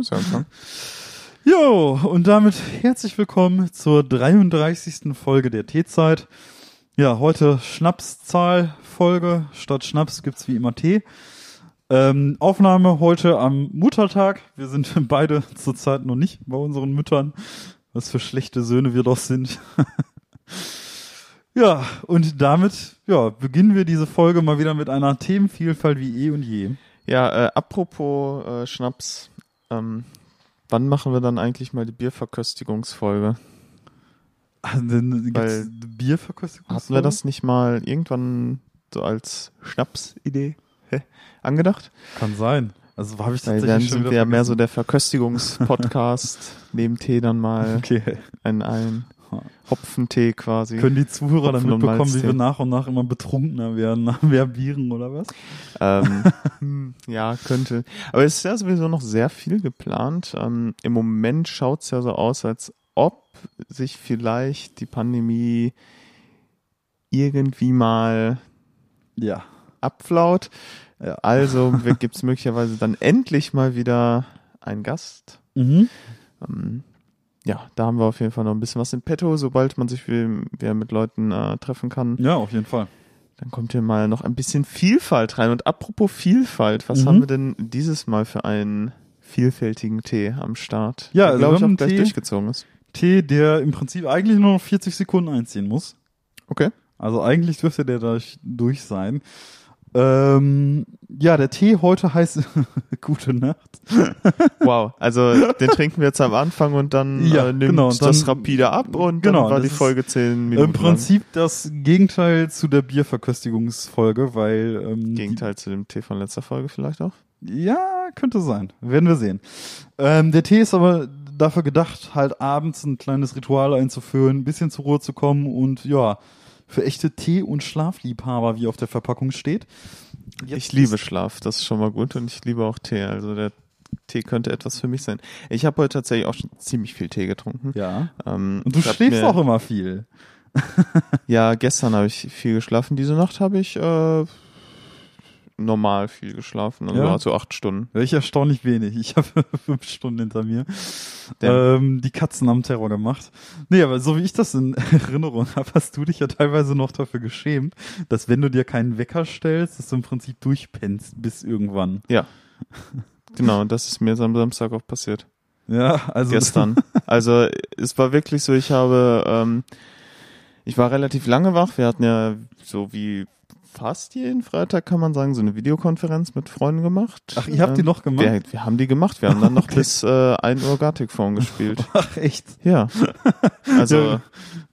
Ja, du musst anfangen. Jo, und damit herzlich willkommen zur 33. Folge der Teezeit. Ja, heute Schnapszahl-Folge. Statt Schnaps gibt's wie immer Tee. Ähm, Aufnahme heute am Muttertag. Wir sind beide zurzeit noch nicht bei unseren Müttern. Was für schlechte Söhne wir doch sind. ja, und damit ja, beginnen wir diese Folge mal wieder mit einer Themenvielfalt wie eh und je. Ja, äh, apropos äh, Schnaps, ähm, wann machen wir dann eigentlich mal die Bierverköstigungsfolge? Also, dann gibt's Weil- eine Bierverköstigung? Hatten wir das nicht mal irgendwann so als Schnapsidee hä, angedacht? Kann sein. Also habe ich Weil tatsächlich dann schon sind wir ja mehr so der Verköstigungspodcast, neben Tee dann mal Okay. einen, einen Hopfentee quasi. Können die Zuhörer dann Hopfen- mitbekommen, wie wir nach und nach immer betrunkener werden, nach mehr Bieren oder was? Ähm, hm, ja, könnte. Aber es ist ja sowieso noch sehr viel geplant. Ähm, Im Moment schaut es ja so aus, als ob sich vielleicht die Pandemie irgendwie mal Ja. abflaut. Ja. Also gibt es möglicherweise dann endlich mal wieder einen Gast. Mhm. Ähm, ja, da haben wir auf jeden Fall noch ein bisschen was in petto, sobald man sich wieder mit Leuten äh, treffen kann. Ja, auf jeden Fall. Dann kommt hier mal noch ein bisschen Vielfalt rein. Und apropos Vielfalt, was Mhm. haben wir denn dieses Mal für einen vielfältigen Tee am Start? Ja, der, also glaube ich, auch gleich Tee- durchgezogen ist. Tee, der im Prinzip eigentlich nur noch 40 Sekunden einziehen muss. Okay. Also eigentlich dürfte der durch, durch sein. Ähm, ja, der Tee heute heißt Gute Nacht. Wow. Also den trinken wir jetzt am Anfang und dann Ja, äh, nimmt genau, dann- das rapide ab und genau, dann war die Folge zehn Minuten Im Prinzip das Gegenteil zu der Bierverköstigungsfolge, weil ähm, lang. Gegenteil zu dem Tee von letzter Folge vielleicht auch. Ja, könnte sein. Werden wir sehen. Ähm, der Tee ist aber dafür gedacht, halt abends ein kleines Ritual einzuführen, ein bisschen zur Ruhe zu kommen und ja, für echte Tee- und Schlafliebhaber, wie auf der Verpackung steht. Jetzt ich liebe Schlaf, das ist schon mal gut und ich liebe auch Tee. Also der Tee könnte etwas für mich sein. Ich habe heute tatsächlich auch schon ziemlich viel Tee getrunken. Ja. Ähm, Und du schläfst auch immer viel. Ja, gestern habe ich viel geschlafen. Diese Nacht habe ich äh, normal viel geschlafen. Also Ja? so acht Stunden. Ich erstaunlich wenig. Ich habe fünf Stunden hinter mir. Ähm, die Katzen haben Terror gemacht. Nee, aber so wie ich das in Erinnerung habe, hast du dich ja teilweise noch dafür geschämt, dass wenn du dir keinen Wecker stellst, dass du im Prinzip durchpennst bis irgendwann. Ja. Genau, das ist mir am Samstag auch passiert. Ja, also Gestern. Also es war wirklich so, ich habe, ähm, ich war relativ lange wach. Wir hatten ja so wie fast jeden Freitag, kann man sagen, so eine Videokonferenz mit Freunden gemacht. Ach, ihr habt die Ähm, noch gemacht? Wir, wir haben die gemacht. Wir haben dann noch Okay. bis äh, 1 Uhr Gartic Phone gespielt. Ach echt? Ja. Also Ja,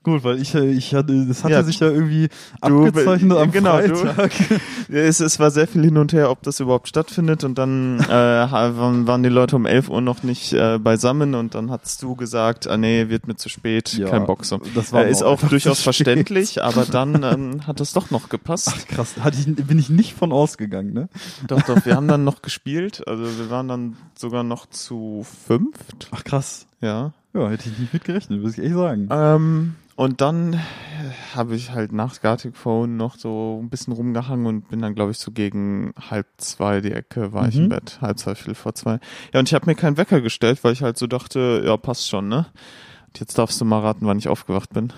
gut, weil ich, äh, ich hatte, das hatte Ja, sich ja irgendwie du- abgezeichnet am genau, du- Freitag. Es, es war sehr viel hin und her, ob das überhaupt stattfindet und dann äh, waren, die Leute um 11 Uhr noch nicht äh, beisammen und dann hast du gesagt, ah nee, wird mir zu spät, Ja, kein Bock das war Äh, ist auch einfach durchaus verständlich, aber dann ähm, hat es doch noch gepasst. Ach krass, hatte ich, bin ich nicht von ausgegangen, ne? Doch, doch, wir haben dann noch gespielt, also wir waren dann sogar noch zu fünft, Ach krass. ja. Ja, hätte ich nicht mit gerechnet, muss ich echt sagen. Ähm, und dann äh, habe ich halt nach Gartic Phone noch so ein bisschen rumgehangen und bin dann, glaube ich, so gegen halb zwei die Ecke war ich Mhm. im Bett, halb zwei, viel vor zwei. Ja, und ich habe mir keinen Wecker gestellt, weil ich halt so dachte, ja, passt schon, ne? Und jetzt darfst du mal raten, wann ich aufgewacht bin.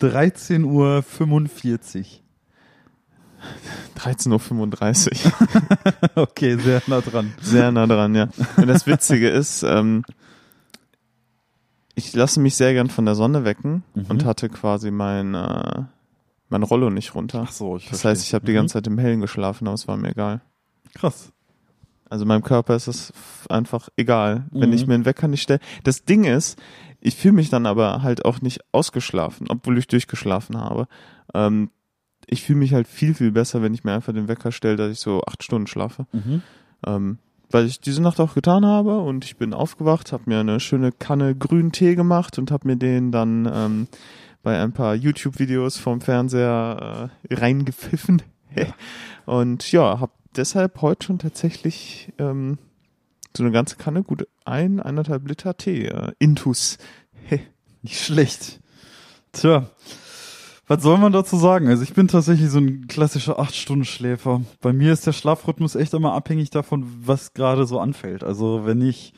13.45 Uhr. 13.35 Uhr. okay, sehr nah dran. Sehr nah dran, ja. Und das Witzige ist, ähm, ich lasse mich sehr gern von der Sonne wecken Mhm. und hatte quasi mein, äh, mein Rollo nicht runter. Ach so, ich Das heißt, ich habe die ganze Zeit im Hellen geschlafen, aber es war mir egal. Krass. Also meinem Körper ist es einfach egal, wenn Mhm. ich mir einen Wecker nicht stelle. Das Ding ist, ich fühle mich dann aber halt auch nicht ausgeschlafen, obwohl ich durchgeschlafen habe. Ähm, ich fühle mich halt viel, viel besser, wenn ich mir einfach den Wecker stelle, dass ich so acht Stunden schlafe. Mhm. Ähm, weil ich diese Nacht auch getan habe und ich bin aufgewacht, habe mir eine schöne Kanne grünen Tee gemacht und habe mir den dann ähm, bei ein paar YouTube-Videos vom Fernseher äh, reingepfiffen. Und ja, habe deshalb heute schon tatsächlich ähm, so eine ganze Kanne, gut ein, eineinhalb Liter Tee, äh, Intus. Nicht schlecht. Tja. Was soll man dazu sagen? Also ich bin tatsächlich so ein klassischer 8-Stunden-Schläfer. Bei mir ist der Schlafrhythmus echt immer abhängig davon, was gerade so anfällt. Also wenn ich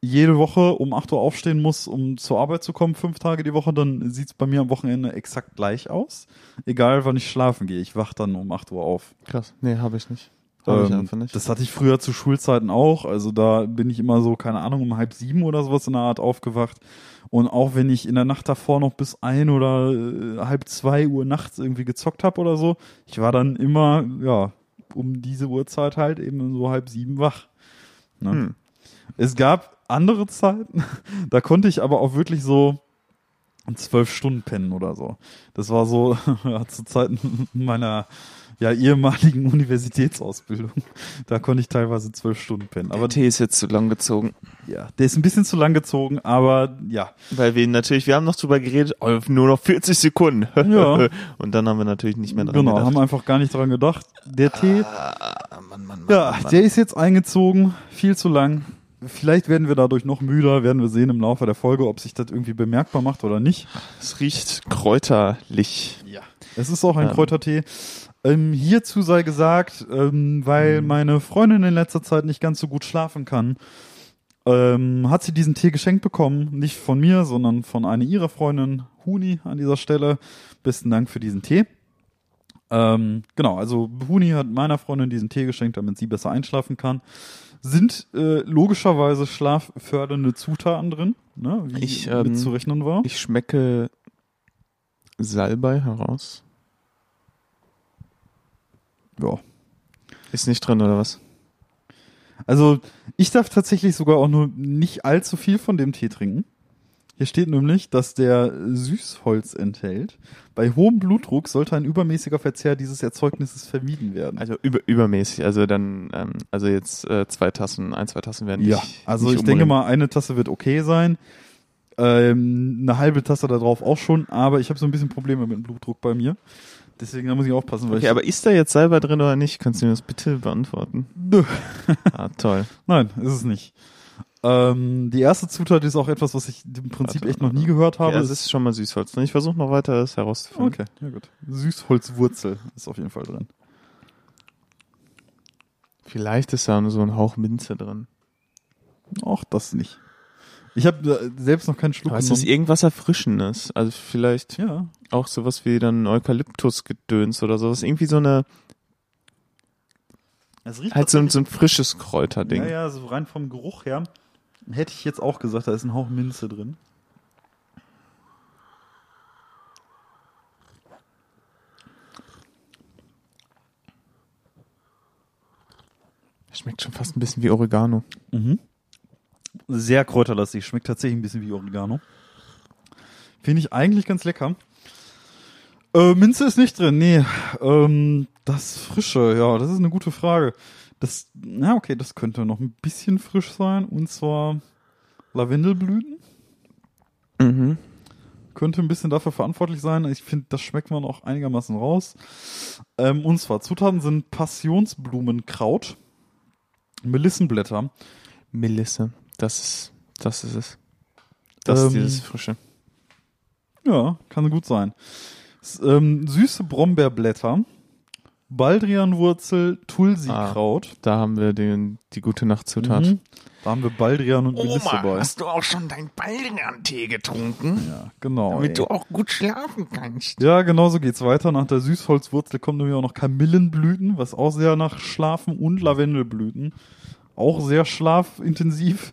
jede Woche um 8 Uhr aufstehen muss, um zur Arbeit zu kommen, fünf Tage die Woche, dann sieht's bei mir am Wochenende exakt gleich aus. Egal wann ich schlafen gehe, ich wach dann um 8 Uhr auf. Krass. Nee, habe ich nicht. Hab ich Ähm, einfach nicht. Das hatte ich früher zu Schulzeiten auch. Also da bin ich immer so, keine Ahnung, um halb sieben oder sowas in der Art aufgewacht. Und auch wenn ich in der Nacht davor noch bis ein oder äh, halb zwei Uhr nachts irgendwie gezockt habe oder so, ich war dann immer, ja, um diese Uhrzeit halt eben so halb sieben wach. Ne? Hm. Es gab andere Zeiten, da konnte ich aber auch wirklich so zwölf Stunden pennen oder so. Das war so ja, zu Zeiten meiner ja, ehemaligen Universitätsausbildung. Da konnte ich teilweise zwölf Stunden pennen. Aber Aber Tee ist jetzt zu lang gezogen. ja, der ist ein bisschen zu lang gezogen, aber ja. Weil wir natürlich, wir haben noch drüber geredet, oh, nur noch 40 Sekunden. Ja. Und dann haben wir natürlich nicht mehr dran Genau, gedacht. haben einfach gar nicht dran gedacht. Der Tee, Ah, Mann, Mann, Mann, ja, Mann, Mann. der ist jetzt eingezogen, viel zu lang. Vielleicht werden wir dadurch noch müder, werden wir sehen im Laufe der Folge, ob sich das irgendwie bemerkbar macht oder nicht. Es riecht kräuterlich. Ja. Es ist auch ein Ähm. Kräutertee. Ähm, hierzu sei gesagt, ähm, weil Mhm. meine Freundin in letzter Zeit nicht ganz so gut schlafen kann, ähm, hat sie diesen Tee geschenkt bekommen. Nicht von mir, sondern von einer ihrer Freundin, Huni, an dieser Stelle. Besten Dank für diesen Tee. Ähm, genau, also Huni hat meiner Freundin diesen Tee geschenkt, damit sie besser einschlafen kann. Sind äh, logischerweise schlaffördernde Zutaten drin, ne, wie Ich, ähm, mitzurechnen war. Ich schmecke Salbei heraus. Ja. Ist nicht drin, oder was? Also, ich darf tatsächlich sogar auch nur nicht allzu viel von dem Tee trinken. Hier steht nämlich, dass der Süßholz enthält. Bei hohem Blutdruck sollte ein übermäßiger Verzehr dieses Erzeugnisses vermieden werden. Also über, übermäßig. Also dann, ähm, also jetzt äh, zwei Tassen, ein, zwei Tassen werden ja, nicht. also nicht ich denke mal, eine Tasse wird okay sein. Ähm, eine halbe Tasse da drauf auch schon, aber ich habe so ein bisschen Probleme mit dem Blutdruck bei mir. Deswegen da muss ich aufpassen, weil Okay, ich. aber ist da jetzt Salbei drin oder nicht? Kannst du mir das bitte beantworten? Nö. Ah, toll. Nein, ist es nicht. Ähm, die erste Zutat ist auch etwas, was ich im Prinzip Warte, echt noch nie gehört habe. Okay, also es ist schon mal Süßholz. ne? Ich versuche noch weiter das herauszufinden. Okay, ja gut. Süßholzwurzel ist auf jeden Fall drin. Vielleicht ist da nur so ein Hauch Minze drin. Auch das nicht. Ich habe äh, selbst noch keinen Schluck Aber es ist genommen. irgendwas Erfrischendes. Also vielleicht Ja, auch sowas wie dann Eukalyptusgedöns oder sowas. Irgendwie so eine, halt so, ein- so ein frisches Kräuterding. Ja, ja, so rein vom Geruch her hätte ich jetzt auch gesagt, da ist ein Hauch Minze drin. Schmeckt schon fast ein bisschen wie Oregano. Mhm. Sehr kräuterlastig, schmeckt tatsächlich ein bisschen wie Oregano. Finde ich eigentlich ganz lecker. Äh, Minze ist nicht drin, nee. Ähm, das Frische, ja, das ist eine gute Frage. Das, na okay, das könnte noch ein bisschen frisch sein. Und zwar Lavendelblüten. Mhm. könnte ein bisschen dafür verantwortlich sein. Ich finde, das schmeckt man auch einigermaßen raus. Ähm, und zwar Zutaten sind Passionsblumenkraut, Melissenblätter, Melisse. Das ist, das ist es. Das Ähm, ist dieses Frische. ja, kann gut sein. S ähm, süße Brombeerblätter, Baldrianwurzel, Tulsikraut. Da haben wir den, die gute Nachtzutat. Mhm. Da haben wir Baldrian und Melisse bei. hast du auch schon deinen Baldrian-Tee getrunken? Ja, genau. Damit ey. du auch gut schlafen kannst. Ja, genau so geht's weiter. Nach der Süßholzwurzel kommen nämlich auch noch Kamillenblüten, was auch sehr nach Schlafen und Lavendelblüten. Auch sehr schlafintensiv.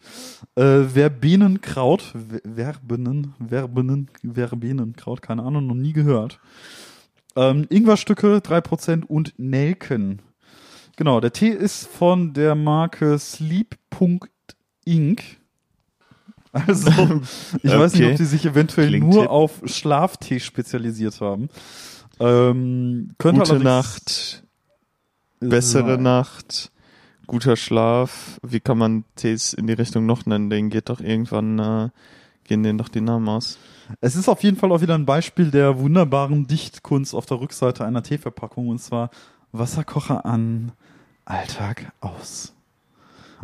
Äh, Verbenenkraut. Ver- Verbenen, Verbenen, Verbenenkraut, keine Ahnung, noch nie gehört. Ähm, Ingwerstücke, 3% und Nelken. Genau, der Tee ist von der Marke Sleep.inc. Also, ich weiß nicht, Okay. ob die sich eventuell Klingt nur hip. auf Schlaftee spezialisiert haben. Ähm, könnte Gute Nacht, bessere. Nacht, guter Schlaf. Wie kann man Tees in die Richtung noch nennen? Den geht doch irgendwann, äh, gehen denen doch die Namen aus. Es ist auf jeden Fall auch wieder ein Beispiel der wunderbaren Dichtkunst auf der Rückseite einer Teeverpackung und zwar Wasserkocher an, Alltag aus.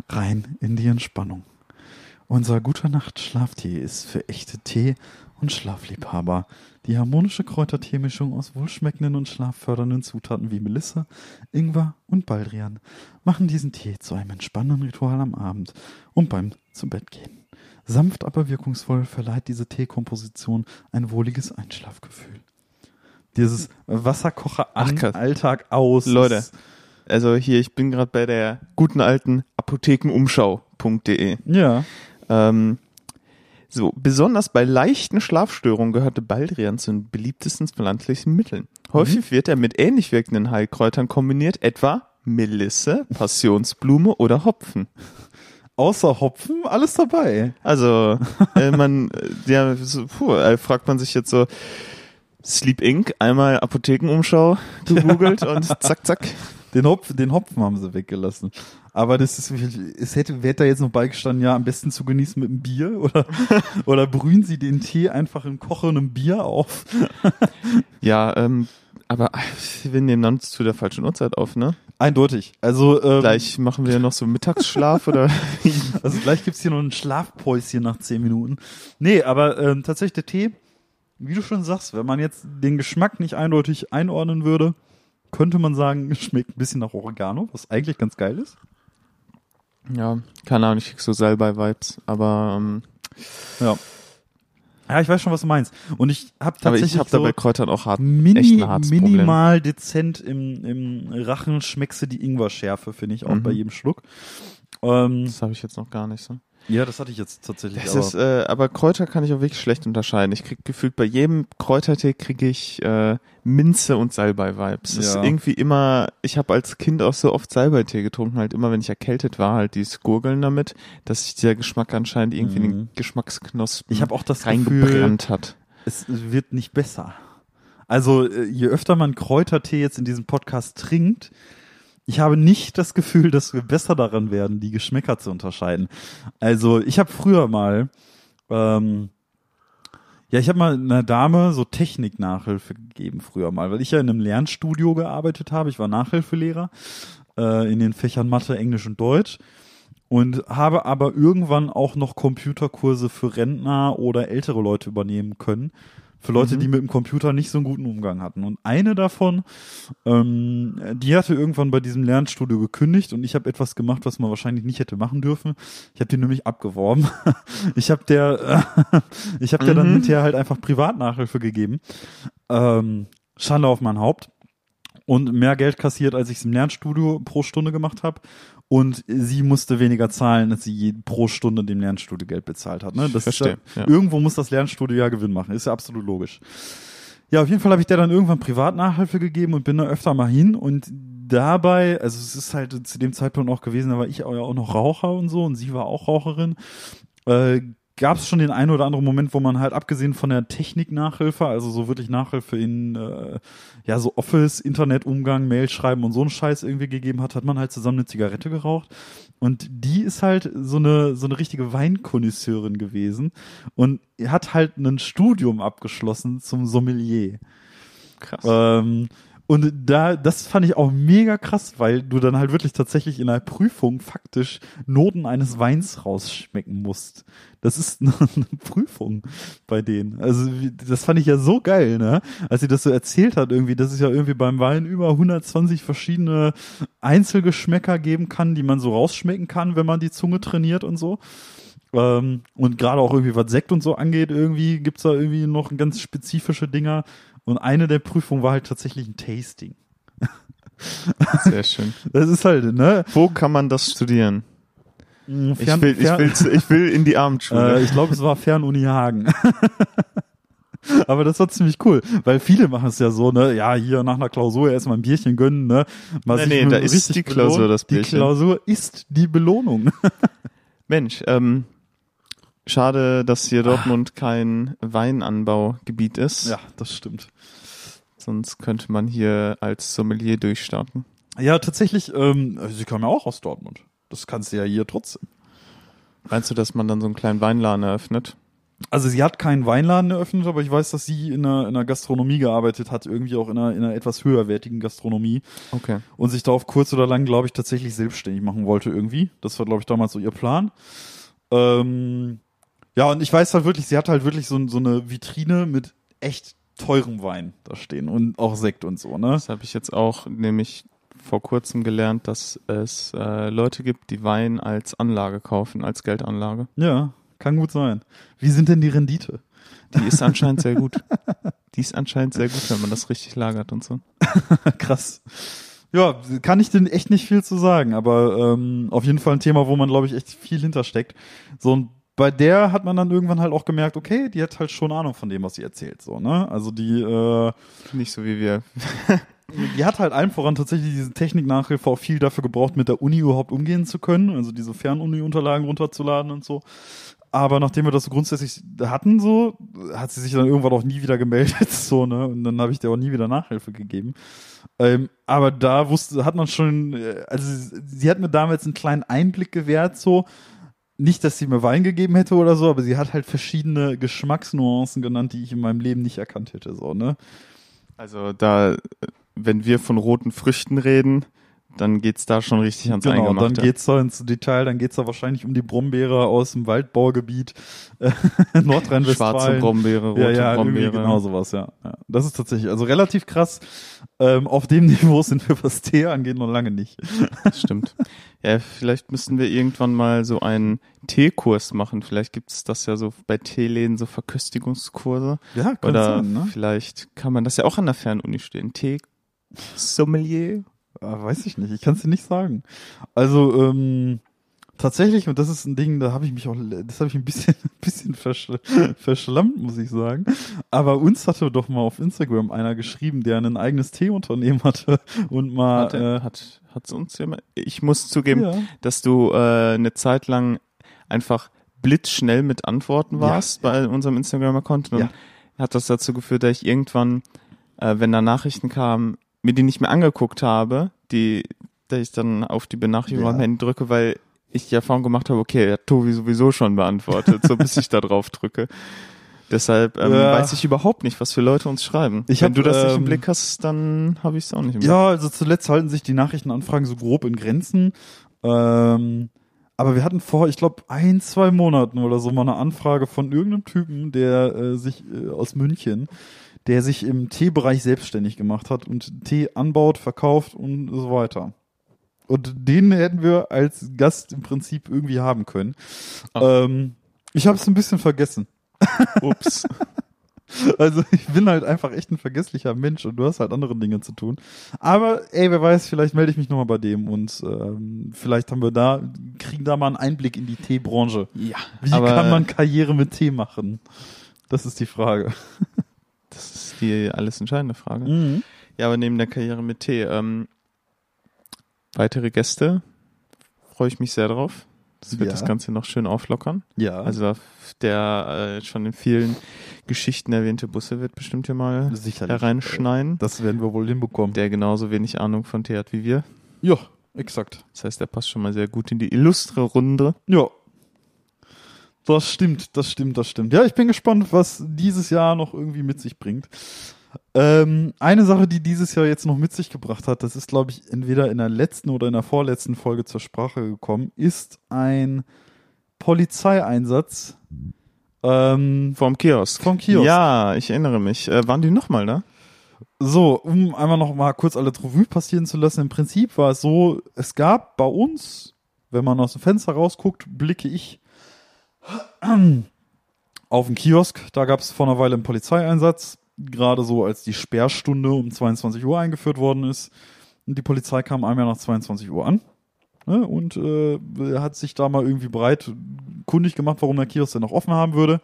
Rein in die Entspannung. Unser guter Nacht-Schlaftee ist für echte Tee- und Schlafliebhaber. Die harmonische Kräuterteemischung aus wohlschmeckenden und schlaffördernden Zutaten wie Melisse, Ingwer und Baldrian machen diesen Tee zu einem entspannenden Ritual am Abend und beim zu Bett gehen. Sanft, aber wirkungsvoll verleiht diese Teekomposition ein wohliges Einschlafgefühl. Dieses Wasserkocher an, Ach. Alltag aus. Leute. Also hier, ich bin gerade bei der guten alten apothekenumschau.de. Ja. Ähm, so, besonders bei leichten Schlafstörungen gehörte Baldrian zu den beliebtesten pflanzlichen Mitteln. Häufig wird er mit ähnlich wirkenden Heilkräutern kombiniert, etwa Melisse, Passionsblume oder Hopfen. Außer Hopfen, alles dabei. Also, äh, man, äh, ja, so, puh, äh, fragt man sich jetzt so, Sleep Inc., einmal Apothekenumschau gegoogelt und zack, zack. Den, Hopf, den Hopfen haben sie weggelassen. Aber das ist, es hätte, hätte da jetzt noch beigestanden, ja, am besten zu genießen mit einem Bier oder, oder brühen sie den Tee einfach in kochendem Bier auf. Ja, ähm, aber wir nehmen dann zu der falschen Uhrzeit auf, ne? Eindeutig. Also, ähm, Gleich machen wir noch so Mittagsschlaf oder also gleich gibt's hier noch ein Schlafpäuschen nach zehn Minuten. Nee, aber ähm, tatsächlich der Tee, wie du schon sagst, wenn man jetzt den Geschmack nicht eindeutig einordnen würde, könnte man sagen, es schmeckt ein bisschen nach Oregano, was eigentlich ganz geil ist. Ja, keine Ahnung, ich krieg so Salbei-Vibes, aber, ähm, Ja. Ja, ich weiß schon, was du meinst. Und ich habe aber tatsächlich ich habe so da bei Kräutern auch hart, echt mini, minimal dezent im, im Rachen schmeckst du die Ingwer-Schärfe, finde ich, auch Mhm. bei jedem Schluck. Ähm, Das habe ich jetzt noch gar nicht so. Ja, das hatte ich jetzt tatsächlich. Das aber, ist, äh, aber Kräuter kann ich auch wirklich schlecht unterscheiden. Ich krieg gefühlt bei jedem Kräutertee kriege ich äh, Minze und Salbei-Vibes. Das ist Ja. irgendwie immer, ich habe als Kind auch so oft Salbeitee getrunken, halt immer, wenn ich erkältet war, halt dieses Gurgeln damit, dass sich der Geschmack anscheinend irgendwie in Mhm. den Geschmacksknospen ich habe auch das Gefühl, reingebrannt hat. es wird nicht besser. Also äh, je öfter man Kräutertee jetzt in diesem Podcast trinkt, ich habe nicht das Gefühl, dass wir besser daran werden, die Geschmäcker zu unterscheiden. Also ich habe früher mal, ähm, ja, ich habe mal einer Dame so Techniknachhilfe gegeben früher mal, weil ich ja in einem Lernstudio gearbeitet habe. Ich war Nachhilfelehrer äh, in den Fächern Mathe, Englisch und Deutsch und habe aber irgendwann auch noch Computerkurse für Rentner oder ältere Leute übernehmen können. Für Leute, Mhm. die mit dem Computer nicht so einen guten Umgang hatten. Und eine davon, ähm, die hatte irgendwann bei diesem Lernstudio gekündigt und ich habe etwas gemacht, was man wahrscheinlich nicht hätte machen dürfen. Ich habe die nämlich abgeworben. Ich habe der, äh, ich habe der dann Mhm. hinterher halt einfach Privatnachhilfe gegeben. Ähm, Schande auf mein Haupt und mehr Geld kassiert, als ich es im Lernstudio pro Stunde gemacht habe. Und sie musste weniger zahlen, als sie pro Stunde dem Lernstudio Geld bezahlt hat. Ne? Das Verstehe, Ist ja, ja. Irgendwo muss das Lernstudio ja Gewinn machen. Ist ja absolut logisch. Ja, auf jeden Fall habe ich der dann irgendwann Privatnachhilfe gegeben und bin da öfter mal hin und dabei, also es ist halt zu dem Zeitpunkt auch gewesen, da war ich auch noch Raucher und so und sie war auch Raucherin, äh, gab es schon den einen oder anderen Moment, wo man halt abgesehen von der Technik-Nachhilfe, also so wirklich Nachhilfe in äh, ja so Office, Internetumgang, Mail schreiben und so einen Scheiß irgendwie gegeben hat, hat man halt zusammen eine Zigarette geraucht. Und die ist halt so eine so eine richtige Weinkonnoisseurin gewesen und hat halt ein Studium abgeschlossen zum Sommelier. Krass. Ähm, und da, das fand ich auch mega krass, weil du dann halt wirklich tatsächlich in einer Prüfung faktisch Noten eines Weins rausschmecken musst. Das ist eine, Prüfung bei denen. Also das fand ich ja so geil, ne? Als sie das so erzählt hat, irgendwie, dass es ja irgendwie beim Wein über 120 verschiedene Einzelgeschmäcker geben kann, die man so rausschmecken kann, wenn man die Zunge trainiert und so. Ähm, und gerade auch irgendwie, was Sekt und so angeht, irgendwie gibt's da irgendwie noch ganz spezifische Dinger. Und eine der Prüfungen war halt tatsächlich ein Tasting. Sehr schön. Das ist halt, ne? Wo kann man das studieren? Fern, Ich will, ich will, ich will in die Abendschule. Äh, ich glaube, es war Fernuni Hagen. Aber das war ziemlich cool, weil viele machen es ja so, ne, ja, hier nach einer Klausur erstmal ein Bierchen gönnen, ne. Mal Nee, nee, da ist die Klausur das Die Bierchen. Klausur ist die Belohnung. Mensch, ähm, schade, dass hier Dortmund kein Weinanbaugebiet ist. ja, das stimmt. Sonst könnte man hier als Sommelier durchstarten. Ja, tatsächlich, ähm, also sie kam ja auch aus Dortmund. Das kannst du ja hier trotzdem. Meinst du, dass man dann so einen kleinen Weinladen eröffnet? Also sie hat keinen Weinladen eröffnet, aber ich weiß, dass sie in einer, in einer Gastronomie gearbeitet hat, irgendwie auch in einer, in einer etwas höherwertigen Gastronomie Okay. und sich da auf kurz oder lang, glaube ich, tatsächlich selbstständig machen wollte irgendwie. Das war, glaube ich, damals so ihr Plan. Ähm, ja, und ich weiß halt wirklich, sie hat halt wirklich so, so eine Vitrine mit echt teurem Wein da stehen und auch Sekt und so, ne? Das habe ich jetzt auch nämlich vor kurzem gelernt, dass es äh, Leute gibt, die Wein als Anlage kaufen, als Geldanlage. Ja, kann gut sein. Wie sind denn die Rendite? Die ist anscheinend sehr gut. Die ist anscheinend sehr gut, wenn man das richtig lagert und so. Krass. Ja, kann ich denn echt nicht viel zu sagen, aber ähm, auf jeden Fall ein Thema, wo man, glaube ich, echt viel hintersteckt. So und bei der hat man dann irgendwann halt auch gemerkt, okay, die hat halt schon Ahnung von dem, was sie erzählt, so, ne? Also die, äh, Nicht so wie wir. die hat halt allen voran tatsächlich diese Techniknachhilfe auch viel dafür gebraucht, mit der Uni überhaupt umgehen zu können, also diese Fernuni-Unterlagen runterzuladen und so. Aber nachdem wir das so grundsätzlich hatten, so, hat sie sich dann irgendwann auch nie wieder gemeldet, so, ne? Und dann habe ich der auch nie wieder Nachhilfe gegeben. Ähm, aber da wusste, hat man schon, äh, also sie hat mir damals einen kleinen Einblick gewährt, so. Nicht, dass sie mir Wein gegeben hätte oder so, aber sie hat halt verschiedene Geschmacksnuancen genannt, die ich in meinem Leben nicht erkannt hätte, so, ne? Also da, wenn wir von roten Früchten reden, dann geht's da schon richtig ans Genau, dann Eingemachte. geht's da ins Detail, dann geht's da wahrscheinlich um die Brombeere aus dem Waldbaugebiet äh, Nordrhein-Westfalen. Schwarze Brombeere, rote ja, ja, Brombeere. genau sowas, ja. ja. Das ist tatsächlich, also relativ krass. Ähm, auf dem Niveau sind wir, was Tee angeht, noch lange nicht. Das stimmt. Ja, vielleicht müssten wir irgendwann mal so einen Teekurs machen. Vielleicht gibt es das ja so bei Teeläden, so Verköstigungskurse. Ja, kann Oder sein, ne? vielleicht kann man das ja auch an der Fernuni stehen. Tee-Sommelier. Ah, weiß ich nicht, ich kann es dir nicht sagen. Also, ähm, tatsächlich, und das ist ein Ding, da habe ich mich auch, das habe ich ein bisschen, ein bisschen versch verschlammt, muss ich sagen. Aber uns hatte doch mal auf Instagram einer geschrieben, der ein eigenes Teeunternehmen hatte und mal, Hat, äh, hat, hat's uns ja mal, ich muss zugeben, ja. dass du äh, eine Zeit lang einfach blitzschnell mit Antworten Ja. warst bei unserem Instagram-Account. Und Ja. hat das dazu geführt, dass ich irgendwann, äh, wenn da Nachrichten kamen, mir die nicht mehr angeguckt habe, die, dass ich dann auf die Benachrichtigung Ja. am Handy drücke, weil ich die Erfahrung gemacht habe, okay, hat Tobi sowieso schon beantwortet, so bis ich da drauf drücke. Deshalb ähm, Ja. weiß ich überhaupt nicht, was für Leute uns schreiben. Ich Wenn hab, du das nicht ähm, im Blick hast, dann habe ich es auch nicht im Blick. Ja, also zuletzt halten sich die Nachrichtenanfragen so grob in Grenzen. Ähm, aber wir hatten vor, ich glaube, ein, zwei Monaten oder so mal eine Anfrage von irgendeinem Typen, der äh, sich äh, aus München, der sich im Teebereich selbstständig gemacht hat und Tee anbaut, verkauft und so weiter. Und den hätten wir als Gast im Prinzip irgendwie haben können. Ach. Ähm, ich habe es ein bisschen vergessen. Ups. Also ich bin halt einfach echt ein vergesslicher Mensch und du hast halt andere Dinge zu tun. Aber ey, wer weiß, vielleicht melde ich mich nochmal bei dem und ähm, vielleicht haben wir da, kriegen da mal einen Einblick in die Teebranche. Ja. Wie kann man Karriere mit Tee machen? Das ist die Frage. Das ist die alles entscheidende Frage. Mhm. Ja, aber neben der Karriere mit Tee, ähm, weitere Gäste, freue ich mich sehr drauf. Das wird Ja. das Ganze noch schön auflockern. Ja, Also der äh, schon in vielen Geschichten erwähnte Busse wird bestimmt hier mal sicherlich. hereinschneiden. Das werden wir wohl hinbekommen. Der genauso wenig Ahnung von Tee hat wie wir. Ja, exakt. Das heißt, der passt schon mal sehr gut in die illustre Runde. Ja. Das stimmt, das stimmt, das stimmt. Ja, ich bin gespannt, was dieses Jahr noch irgendwie mit sich bringt. Ähm, eine Sache, die dieses Jahr jetzt noch mit sich gebracht hat, das ist, glaube ich, entweder in der letzten oder in der vorletzten Folge zur Sprache gekommen, ist ein Polizeieinsatz. Ähm, Vom Kiosk. Vom Kiosk. Ja, ich erinnere mich. Äh, waren die nochmal da? So, um einmal noch mal kurz alle Revue passieren zu lassen. Im Prinzip war es so, es gab bei uns, wenn man aus dem Fenster rausguckt, blicke ich auf den Kiosk. Da gab es vor einer Weile einen Polizeieinsatz, gerade so als die Sperrstunde um 22 Uhr eingeführt worden ist. Und die Polizei kam einmal nach 22 Uhr an ne, und äh, hat sich da mal irgendwie breit kundig gemacht, warum der Kiosk denn noch offen haben würde.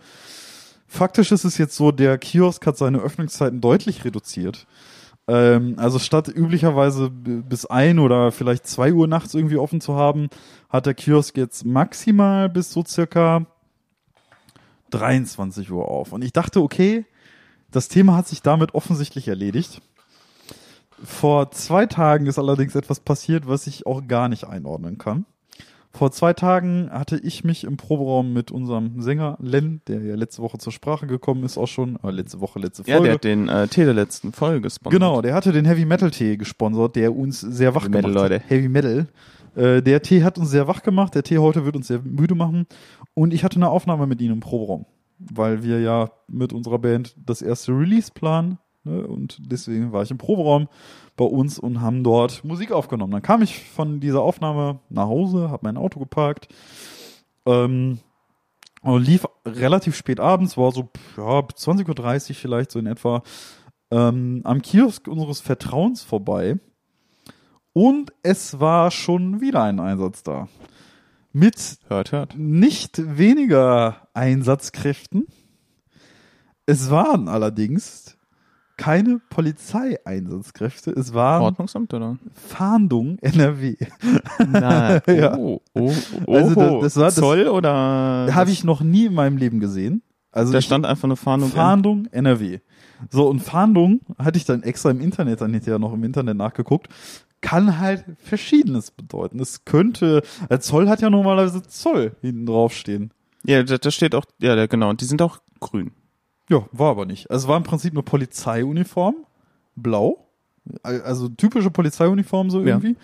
Faktisch ist es jetzt so, der Kiosk hat seine Öffnungszeiten deutlich reduziert. Ähm, also statt üblicherweise bis ein oder vielleicht zwei Uhr nachts irgendwie offen zu haben, hat der Kiosk jetzt maximal bis so circa 23 Uhr auf. Und ich dachte, okay, das Thema hat sich damit offensichtlich erledigt. Vor zwei Tagen ist allerdings etwas passiert, was ich auch gar nicht einordnen kann. Vor zwei Tagen hatte ich mich im Proberaum mit unserem Sänger Len, der ja letzte Woche zur Sprache gekommen ist, auch schon, äh, letzte Woche, letzte Folge. Ja, der hat den äh, Tee der letzten Folge gesponsert. Genau, der hatte den Heavy Metal Tee gesponsert, der uns sehr wach Heavy Metal, gemacht hat. Leute. Heavy Metal. Äh, der Tee hat uns sehr wach gemacht. Der Tee heute wird uns sehr müde machen. Und ich hatte eine Aufnahme mit ihnen im Proberaum, weil wir ja mit unserer Band das erste Release planen. Ne? Und deswegen war ich im Proberaum bei uns und haben dort Musik aufgenommen. Dann kam ich von dieser Aufnahme nach Hause, habe mein Auto geparkt. Ähm, und lief relativ spät abends, war so ja, 20.30 Uhr vielleicht so in etwa, ähm, am Kiosk unseres Vertrauens vorbei. Und es war schon wieder ein Einsatz da. Mit Hört, hört. nicht weniger Einsatzkräften. Es waren allerdings keine Polizeieinsatzkräfte, es waren Ordnungsamt, oder? Fahndung NRW. Na, Ja. oh, oh, oh, Also das- oh. das war- das- Zoll oder? Habe ich noch nie in meinem Leben gesehen. Also Da ich- stand einfach eine Fahndung. Fahndung NRW. So, und Fahndung hatte ich dann extra im Internet, dann hinterher noch im Internet nachgeguckt, kann halt Verschiedenes bedeuten. Es könnte, äh, Zoll hat ja normalerweise Zoll hinten draufstehen. Ja, da, da steht auch, ja, genau. Und die sind auch grün. Ja, war aber nicht. Also es war im Prinzip eine Polizeiuniform, blau, also typische Polizeiuniform so Ja. irgendwie.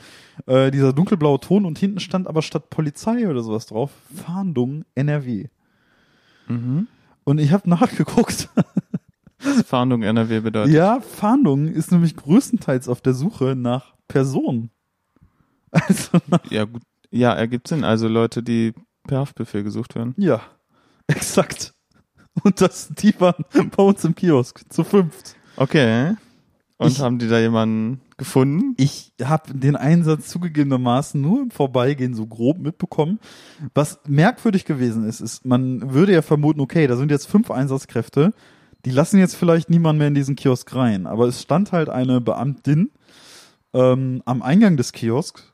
Äh, dieser dunkelblaue Ton und hinten stand aber statt Polizei oder sowas drauf, Fahndung NRW. Mhm. Und ich habe nachgeguckt. Was Fahndung NRW bedeutet. Ja, Fahndung ist nämlich größtenteils auf der Suche nach Personen. Also, Ja, gut. Ja, ergibt Sinn. Also Leute, die per Haftbefehl gesucht werden. ja, exakt. Und das, die waren bei uns im Kiosk zu fünft. Okay. Und Ich- haben die da jemanden gefunden? Ich habe den Einsatz zugegebenermaßen nur im Vorbeigehen so grob mitbekommen. Was merkwürdig gewesen ist, ist, man würde ja vermuten, okay, da sind jetzt fünf Einsatzkräfte, die lassen jetzt vielleicht niemand mehr in diesen Kiosk rein. Aber es stand halt eine Beamtin ähm, am Eingang des Kiosks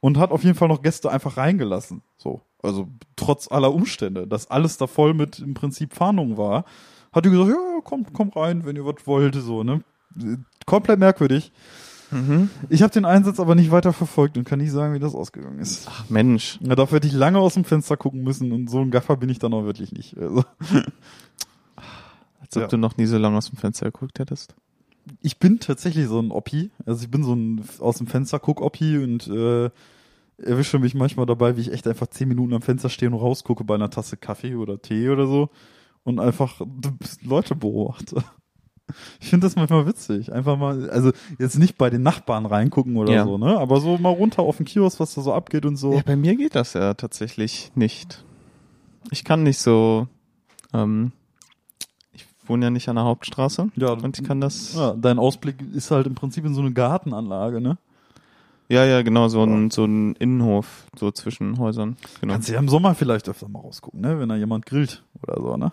und hat auf jeden Fall noch Gäste einfach reingelassen. So, also trotz aller Umstände, dass alles da voll mit im Prinzip Fahndung war, hat die gesagt, ja, kommt, kommt rein, wenn ihr was wollt, so, ne? Komplett merkwürdig. Mhm. Ich habe den Einsatz aber nicht weiter verfolgt und kann nicht sagen, wie das ausgegangen ist. Ach Mensch. Ja, dafür hätte ich lange aus dem Fenster gucken müssen und so ein Gaffer bin ich dann auch wirklich nicht. Also, Als ob Ja. du noch nie so lange aus dem Fenster geguckt hättest. ich bin tatsächlich so ein Oppi. Also ich bin so ein aus dem Fenster guck Oppi und äh, erwische mich manchmal dabei, wie ich echt einfach zehn Minuten am Fenster stehe und rausgucke bei einer Tasse Kaffee oder Tee oder so und einfach Leute beobachte. Ich finde das manchmal witzig. Einfach mal, also jetzt nicht bei den Nachbarn reingucken oder Ja. so, ne? Aber so mal runter auf den Kiosk, was da so abgeht und so. Ja, bei mir geht das ja tatsächlich nicht. Ich kann nicht so, ähm, ich wohne ja nicht an der Hauptstraße Ja, und ich kann das, Ja, dein Ausblick ist halt im Prinzip in so eine Gartenanlage, ne? ja, ja, genau, so ein, so ein Innenhof, so zwischen Häusern, genau. Kannst du ja im Sommer vielleicht öfter mal rausgucken, ne? Wenn da jemand grillt oder so, ne?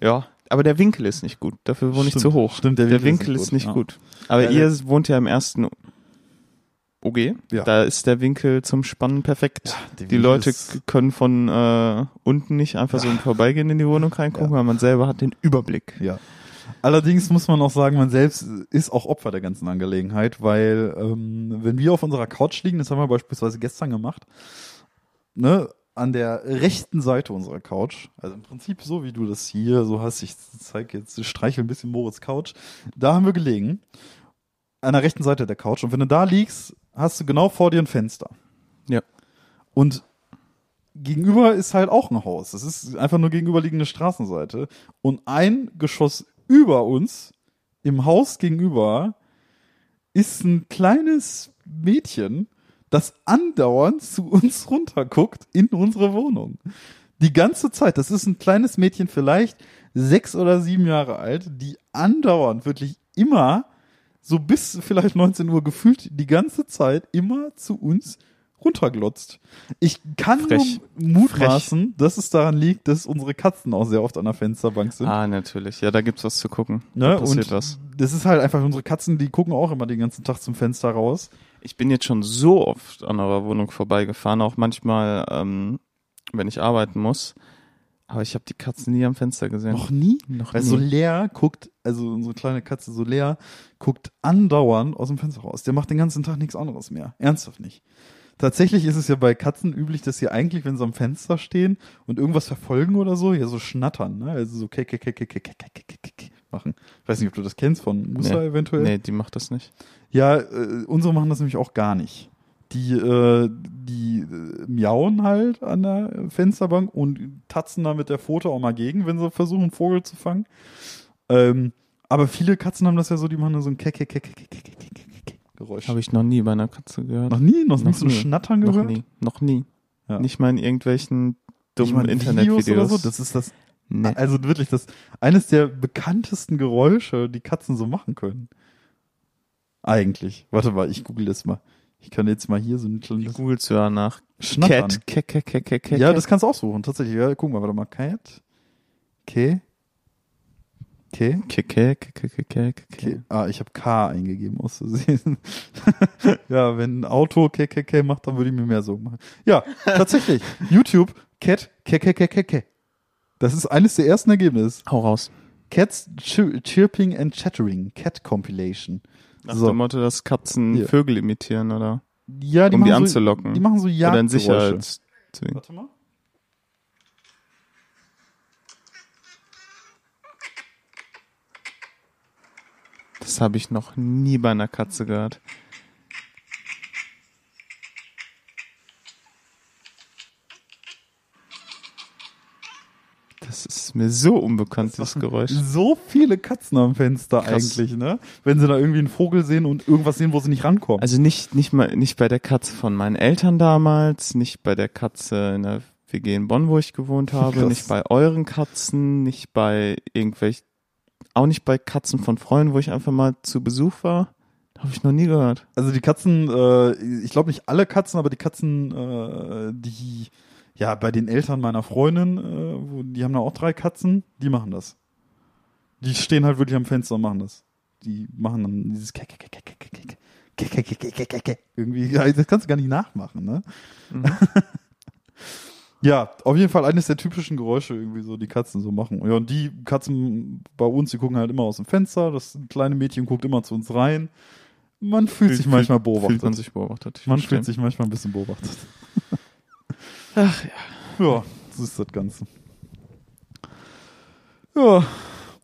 Ja, aber der Winkel ist nicht gut, dafür wohne ich Stimmt, zu hoch. stimmt, der der Winkel Winkel ist ist nicht nicht gut, gut. Aber Ja, ihr wohnt ja im ersten OG, Ja. da ist der Winkel zum Spannen perfekt. Die Winkel Leute können von äh, unten nicht einfach so im Vorbeigehen in die Wohnung reingucken, Ja. weil man selber hat den Überblick. Ja. Allerdings muss man auch sagen, man selbst ist auch Opfer der ganzen Angelegenheit, weil ähm, wenn wir auf unserer Couch liegen, das haben wir beispielsweise gestern gemacht, ne, an der rechten Seite unserer Couch, also im Prinzip so wie du das hier so hast, ich zeige jetzt, ich streichel ein bisschen Moritz Couch, da haben wir gelegen, an der rechten Seite der Couch und wenn du da liegst, hast du genau vor dir ein Fenster. Ja. Und gegenüber ist halt auch ein Haus. Das ist einfach nur gegenüberliegende Straßenseite. Und ein Geschoss über uns, im Haus gegenüber, ist ein kleines Mädchen, das andauernd zu uns runterguckt in unsere Wohnung. Die ganze Zeit. Das ist ein kleines Mädchen, vielleicht sechs oder sieben Jahre alt, die andauernd, wirklich immer, so bis vielleicht 19 Uhr gefühlt, die ganze Zeit immer zu uns runterglotzt. Ich kann Frech. nur mutmaßen, dass es daran liegt, dass unsere Katzen auch sehr oft an der Fensterbank sind. Ah, natürlich. Ja, da gibt's was zu gucken. Ne? Da passiert und was. das ist halt einfach, unsere Katzen, die gucken auch immer den ganzen Tag zum Fenster raus ich bin jetzt schon so oft an eurer Wohnung vorbeigefahren, auch manchmal, ähm, wenn ich arbeiten muss. Aber ich habe die Katze nie am Fenster gesehen. Noch nie? Noch Weil nie. so leer guckt, also unsere kleine Katze so leer, guckt andauernd aus dem Fenster raus. Der macht den ganzen Tag nichts anderes mehr. Ernsthaft nicht. Tatsächlich ist es ja bei Katzen üblich, dass sie eigentlich, wenn sie am Fenster stehen und irgendwas verfolgen oder so, ja so schnattern, ne? Also so kek, kek, kek, kek, kek, kek, kek, kek machen. Ich weiß nicht, ob du das kennst von Musa nee, eventuell. Nee, die macht das nicht. Ja, äh, unsere machen das nämlich auch gar nicht. Die, äh, die miauen halt an der Fensterbank und tatzen da mit der Pfote auch mal gegen, wenn sie versuchen, einen Vogel zu fangen. Ähm, aber viele Katzen haben das ja so, die machen so ein Keck, Keck, Keck, Keck, Keck, Keck, Keck, Keck Geräusch. Habe ich noch nie bei einer Katze gehört. Noch nie? Noch, noch nie so ein Schnattern gehört? Noch nie. Noch nie. Ja. Nicht mal in irgendwelchen dummen Internetvideos. So. Das ist das nee. Also wirklich das eines der bekanntesten Geräusche, die Katzen so machen können. Eigentlich. Warte mal, ich google das mal. Ich kann jetzt mal hier so ein kleines googelst du danach? Schnattern. Cat, Cat, Cat, Cat, Cat, Cat. Ja, das kannst du auch suchen, tatsächlich. Ja, guck mal, warte mal. Cat. Okay. Cat, Cat, Cat, Cat, Cat, Cat, Okay. Ah, ich habe K eingegeben aus Versehen. ja, wenn ein Auto KKK macht, dann würde ich mir mehr Sorgen machen. Ja, tatsächlich. YouTube, Cat, KKKKK. Das ist eines der ersten Ergebnisse. Hau raus. Cats chir Chirping and Chattering, Cat Compilation. Nach So. dem Motto, dass Katzen Hier. Vögel imitieren, oder? Ja, die um die machen anzulocken. So, die machen so Oder in. Sicherheit. Warte mal. Das habe ich noch nie bei einer Katze gehört. Das ist mir so unbekannt, das Geräusch. So viele Katzen am Fenster Krass. eigentlich, ne? Wenn sie da irgendwie einen Vogel sehen und irgendwas sehen, wo sie nicht rankommen. Also nicht, nicht mal, nicht bei der Katze von meinen Eltern damals, nicht bei der Katze in der WG in Bonn, wo ich gewohnt habe, Krass. nicht bei euren Katzen, nicht bei irgendwelchen, auch nicht bei Katzen von Freunden, wo ich einfach mal zu Besuch war. Habe ich noch nie gehört. Also die Katzen, äh, ich glaube nicht alle Katzen, aber die Katzen, äh, die ja, bei den Eltern meiner Freundin, die haben da auch drei Katzen, die machen das. Die stehen halt wirklich am Fenster und machen das. Die machen dann dieses Kek, Kek, Kek, Kek, Kek. Irgendwie, das kannst du gar nicht nachmachen, ne? Mhm. ja, auf jeden Fall eines der typischen Geräusche, irgendwie so, die Katzen so machen. Ja, und die Katzen bei uns, die gucken halt immer aus dem Fenster. Das kleine Mädchen guckt immer zu uns rein. Man fühlt sich manchmal beobachtet. Fühlt man sich beobachtet. Man verstehe. fühlt sich manchmal ein bisschen beobachtet. Ach ja. Ja, so ist das Ganze. Ja,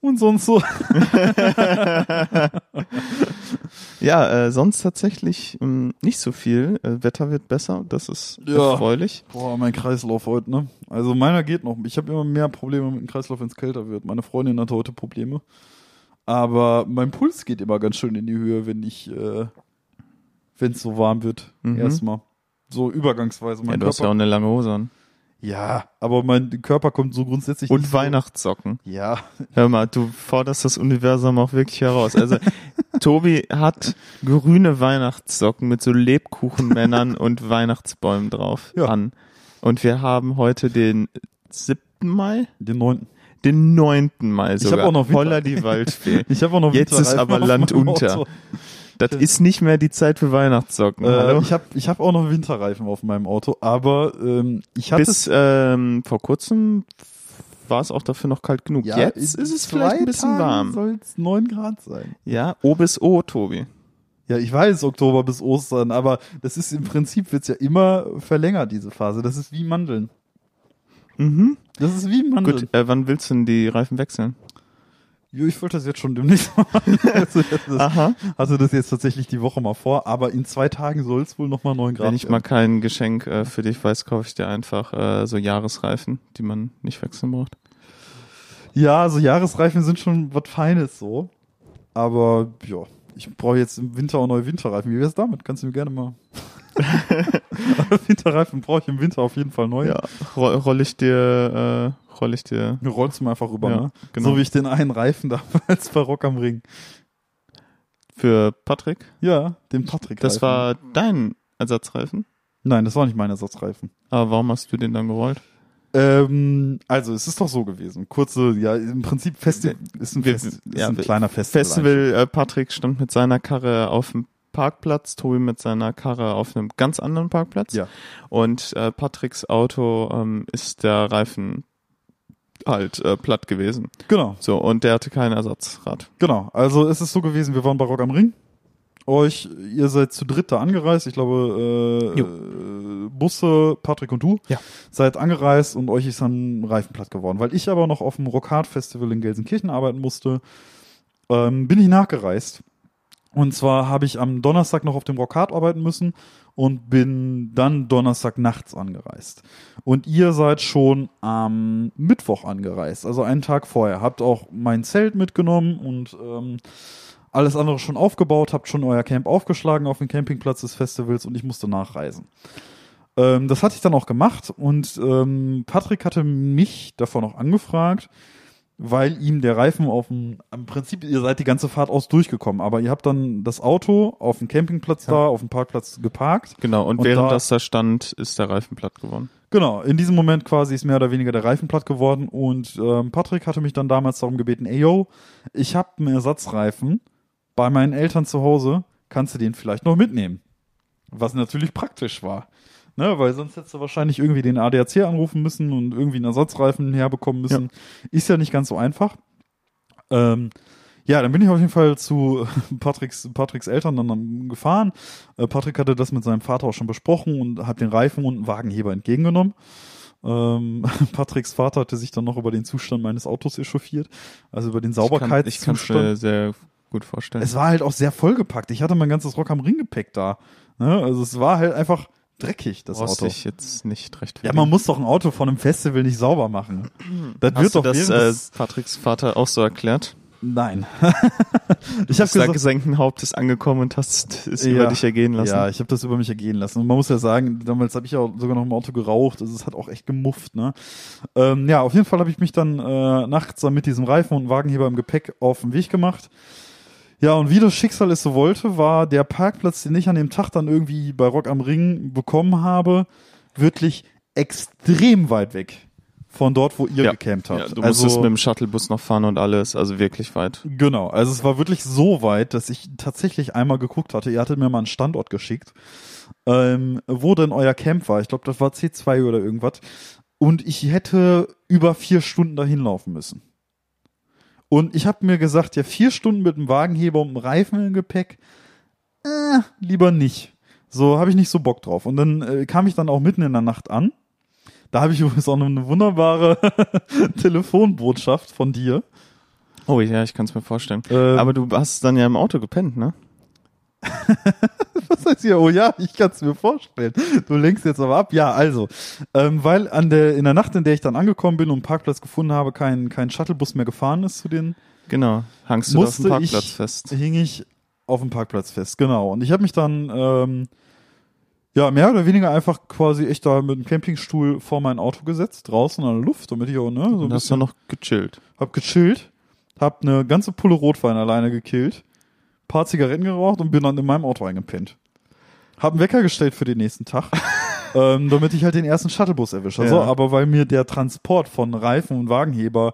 und sonst so. Ja, äh, sonst tatsächlich ähm, nicht so viel. Äh, Wetter wird besser, das ist Ja. erfreulich. Boah, mein Kreislauf heute, ne? Also meiner geht noch. Ich habe immer mehr Probleme mit dem Kreislauf, wenn es kälter wird. Meine Freundin hat heute Probleme. Aber mein Puls geht immer ganz schön in die Höhe, wenn ich, äh, wenn es so warm wird. Mhm. Erstmal. So übergangsweise. Ja, Mein du hast ja auch Körper, eine lange Hose an. ja, aber mein Körper kommt so grundsätzlich Und nicht so- Weihnachtssocken. Ja, Hör mal, du forderst das Universum auch wirklich heraus. Also, Tobi hat grüne Weihnachtssocken mit so Lebkuchenmännern und Weihnachtsbäumen drauf Ja. an. Und wir haben heute den 7. Mai? den neunten. Den 9. Mai sogar. auch noch Winter- Holla die Waldfee. Ich habe auch noch Jetzt ist aber Land unter. Das ist nicht mehr die Zeit für Weihnachtssocken. Äh, ich habe ich hab auch noch Winterreifen auf meinem Auto, aber ähm, ich hatte Bis ähm, vor kurzem war es auch dafür noch kalt genug. ja, Jetzt ist es vielleicht ein bisschen Tagen warm. Soll es 9 Grad sein? Ja, O bis O, Tobi. Ja, ich weiß, Oktober bis Ostern, aber das ist im Prinzip wird's ja immer verlängert, diese Phase. Das ist wie Mandeln. Mhm. Das ist wie Mandeln. Gut, äh, wann willst du denn die Reifen wechseln? Jo, ich wollte das jetzt schon demnächst machen. also, das, Aha. hatte das jetzt tatsächlich die Woche mal vor, aber in zwei Tagen soll es wohl nochmal 9 Grad Wenn ich mal kein Geschenk äh, für dich weiß, kaufe ich dir einfach äh, so Jahresreifen, die man nicht wechseln braucht. Ja, so Jahresreifen sind schon was Feines so. Aber ja, ich brauche jetzt im Winter auch neue Winterreifen. Wie wär's damit? Kannst du mir gerne mal. Winterreifen brauche ich im Winter auf jeden Fall neu. Ja, roll, roll ich dir, äh, roll ich dir. Du rollst du mir einfach rüber, Ja, ne? genau. So wie ich den einen Reifen damals bei Rock am Ring. Für Patrick? Ja, den Patrick. Das war dein Ersatzreifen? Nein, das war nicht mein Ersatzreifen. Aber warum hast du den dann gerollt? Ähm, also es ist doch so gewesen. Kurze, ja, im Prinzip Festi ist ein, Fest, ist ja, ein kleiner Festival. Festival, äh, Patrick stand mit seiner Karre auf dem Parkplatz, Tobi mit seiner Karre auf einem ganz anderen Parkplatz. Ja. Und äh, Patricks Auto ähm, ist der Reifen halt äh, platt gewesen. Genau, So, und der hatte kein Ersatzrad. genau. Also es ist so gewesen, wir waren bei Rock am Ring. Euch, ihr seid zu dritt da angereist. Ich glaube, äh, Jo. äh, Busse, Patrick und du Ja. seid angereist und euch ist dann ein Reifen platt geworden. Weil ich aber noch auf dem Rockhard Festival in Gelsenkirchen arbeiten musste, ähm, bin ich nachgereist. Und zwar habe ich am Donnerstag noch auf dem Rockhard arbeiten müssen und bin dann Donnerstag nachts angereist. Und ihr seid schon am Mittwoch angereist, also einen Tag vorher. Habt auch mein Zelt mitgenommen und ähm, alles andere schon aufgebaut, habt schon euer Camp aufgeschlagen auf dem Campingplatz des Festivals und ich musste nachreisen. Ähm, das hatte ich dann auch gemacht und ähm, Patrick hatte mich davor noch angefragt, weil ihm der Reifen auf dem, im Prinzip, ihr seid die ganze Fahrt aus durchgekommen, aber ihr habt dann das Auto auf dem Campingplatz da, auf dem Parkplatz geparkt. Genau, und, Und während da- das da stand, ist der Reifen platt geworden. Genau, in diesem Moment quasi ist mehr oder weniger der Reifen platt geworden und ähm, Patrick hatte mich dann damals darum gebeten, ey yo, ich habe einen Ersatzreifen bei meinen Eltern zu Hause, kannst du den vielleicht noch mitnehmen? Was natürlich praktisch war. Ne, weil sonst hättest du wahrscheinlich irgendwie den ADAC anrufen müssen und irgendwie einen Ersatzreifen herbekommen müssen. Ist ja nicht ganz so einfach. Ähm, ja, dann bin ich auf jeden Fall zu Patricks, Patricks Eltern dann gefahren. Äh, Patrick hatte das mit seinem Vater auch schon besprochen und hat den Reifen und einen Wagenheber entgegengenommen. Ähm, Patricks Vater hatte sich dann noch über den Zustand meines Autos echauffiert, also über den Ich kann Sauberkeitszustand. mir sehr gut vorstellen. Es war halt auch sehr vollgepackt. Ich hatte mein ganzes Rock am Ring Gepäck da. Ne? Also es war halt einfach dreckig, das brauchst Auto. dich jetzt nicht recht Ja, man muss doch ein Auto von einem Festival nicht sauber machen. Das Hast wird doch das äh, Patricks Vater auch so erklärt? Nein. ich habe gesagt, gesenkten Hauptes angekommen und hast es Ja. über dich ergehen lassen. Ja, ich habe das über mich ergehen lassen. Und man muss ja sagen, damals habe ich ja sogar noch im Auto geraucht. Also es hat auch echt gemufft. Ne? Ähm, ja, auf jeden Fall habe ich mich dann äh, nachts dann mit diesem Reifen und Wagenheber im Gepäck auf den Weg gemacht. Ja, und wie das Schicksal es so wollte, war der Parkplatz, den ich an dem Tag dann irgendwie bei Rock am Ring bekommen habe, wirklich extrem weit weg von dort, wo ihr Ja. gecampt habt. Ja, du also, musstest mit dem Shuttlebus noch fahren und alles, also wirklich weit. Genau, also es war wirklich so weit, dass ich tatsächlich einmal geguckt hatte. Ihr hattet mir mal einen Standort geschickt, ähm, wo denn euer Camp war. Ich glaube, das war C2 oder irgendwas. Und ich hätte über vier Stunden dahin laufen müssen. Und ich habe mir gesagt, ja, vier Stunden mit dem Wagenheber und dem Reifen im Gepäck, äh, lieber nicht. So habe ich nicht so Bock drauf. Und dann äh, kam ich dann auch mitten in der Nacht an. Da habe ich übrigens auch noch eine wunderbare Telefonbotschaft von dir. Oh ja, ich kann es mir vorstellen. Ähm, Aber du hast dann ja im Auto gepennt, ne? Was heißt hier? Oh ja, ich kann es mir vorstellen. Du lenkst jetzt aber ab. Ja, also, ähm, weil an der in der Nacht, in der ich dann angekommen bin und einen Parkplatz gefunden habe, kein kein Shuttlebus mehr gefahren ist zu den, Genau. Hangst du auf dem Parkplatz ich fest. hing ich auf dem Parkplatz fest. Genau. Und ich habe mich dann ähm, ja mehr oder weniger einfach quasi echt da mit dem Campingstuhl vor mein Auto gesetzt, draußen an der Luft, damit ich auch ne so Und hast dann noch gechillt. hab gechillt, hab eine ganze Pulle Rotwein alleine gekillt, paar Zigaretten geraucht und bin dann in meinem Auto eingepennt. Hab einen Wecker gestellt für den nächsten Tag, ähm, damit ich halt den ersten Shuttlebus erwische. Also, Ja. aber weil mir der Transport von Reifen und Wagenheber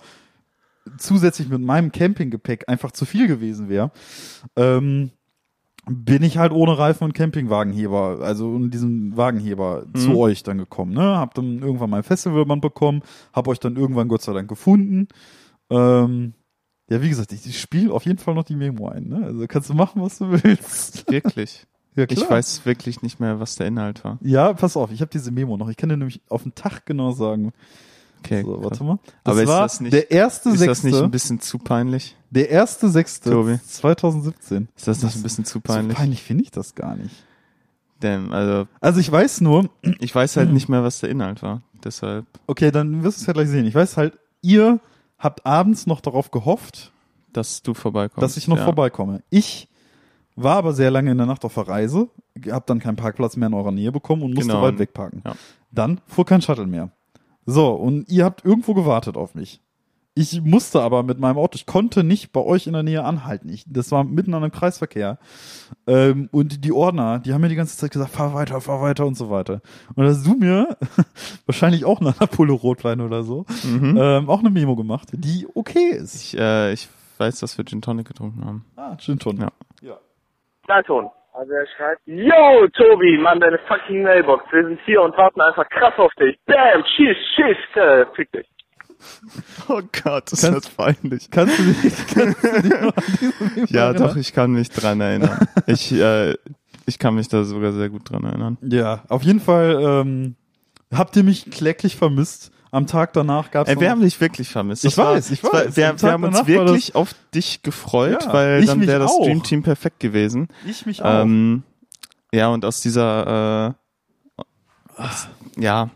zusätzlich mit meinem Campinggepäck einfach zu viel gewesen wäre, ähm, bin ich halt ohne Reifen und Campingwagenheber, also in diesem Wagenheber Mhm. zu euch dann gekommen. Ne? Hab dann irgendwann mein Festivalband bekommen, hab euch dann irgendwann Gott sei Dank gefunden. Ähm, ja, wie gesagt, ich, ich spiele auf jeden Fall noch die Memo ein. Ne? Also kannst du machen, was du willst. Wirklich. Ja, Ich weiß wirklich nicht mehr, was der Inhalt war. Ja, pass auf, ich habe diese Memo noch. Ich kann dir nämlich auf den Tag genau sagen. Okay. so, warte mal. Das Aber ist war das nicht- der erste Ist das nicht ein bisschen zu peinlich? Der erste Sechste Tobi? 2017. Ist das nicht ein bisschen zu So peinlich? peinlich finde ich das gar nicht. Denn, also, Also ich weiß nur, ich weiß halt nicht mehr, was der Inhalt war. Deshalb, okay, dann wirst du es ja gleich sehen. Ich weiß halt, ihr habt abends noch darauf gehofft, dass du vorbeikommst. dass ich noch ja. vorbeikomme. Ich war aber sehr lange in der Nacht auf der Reise, hab dann keinen Parkplatz mehr in eurer Nähe bekommen und musste Genau. weit wegparken. Ja. Dann fuhr kein Shuttle mehr. So, und ihr habt irgendwo gewartet auf mich. Ich musste aber mit meinem Auto, ich konnte nicht bei euch in der Nähe anhalten. Ich, das war mitten an einem Kreisverkehr. Ähm, und die Ordner, die haben mir die ganze Zeit gesagt, fahr weiter, fahr weiter und so weiter. Und da hast du mir wahrscheinlich auch nach einer Pulle Rotwein oder so, Mhm. ähm, auch eine Memo gemacht, die okay ist. Ich, äh, ich weiß, dass wir Gin Tonic getrunken haben. Ah, Gin Tonic. Ja. ja. Dalton. Also er schreibt, Yo, Tobi, Mann, deine fucking Mailbox. Wir sind hier und warten einfach krass auf dich. Bam, schieß, schieß, äh, fick dich. Oh Gott, ist Kannst- das peinlich. Kannst du dich, kannst du dich noch an diese Memo Ja, erinnern? doch, ich kann mich dran erinnern. ich, äh, ich kann mich da sogar sehr gut dran erinnern. Ja, auf jeden Fall ähm, habt ihr mich kläglich vermisst. Am Tag danach gab es wir haben dich wirklich vermisst. Ich Das war- weiß, ich war- weiß. Wir, wir haben uns wirklich auf dich gefreut, Ja, weil ich dann wäre das auch. Dream Team perfekt gewesen. ich mich auch. Ähm, ja, und aus dieser, äh, aus, ja,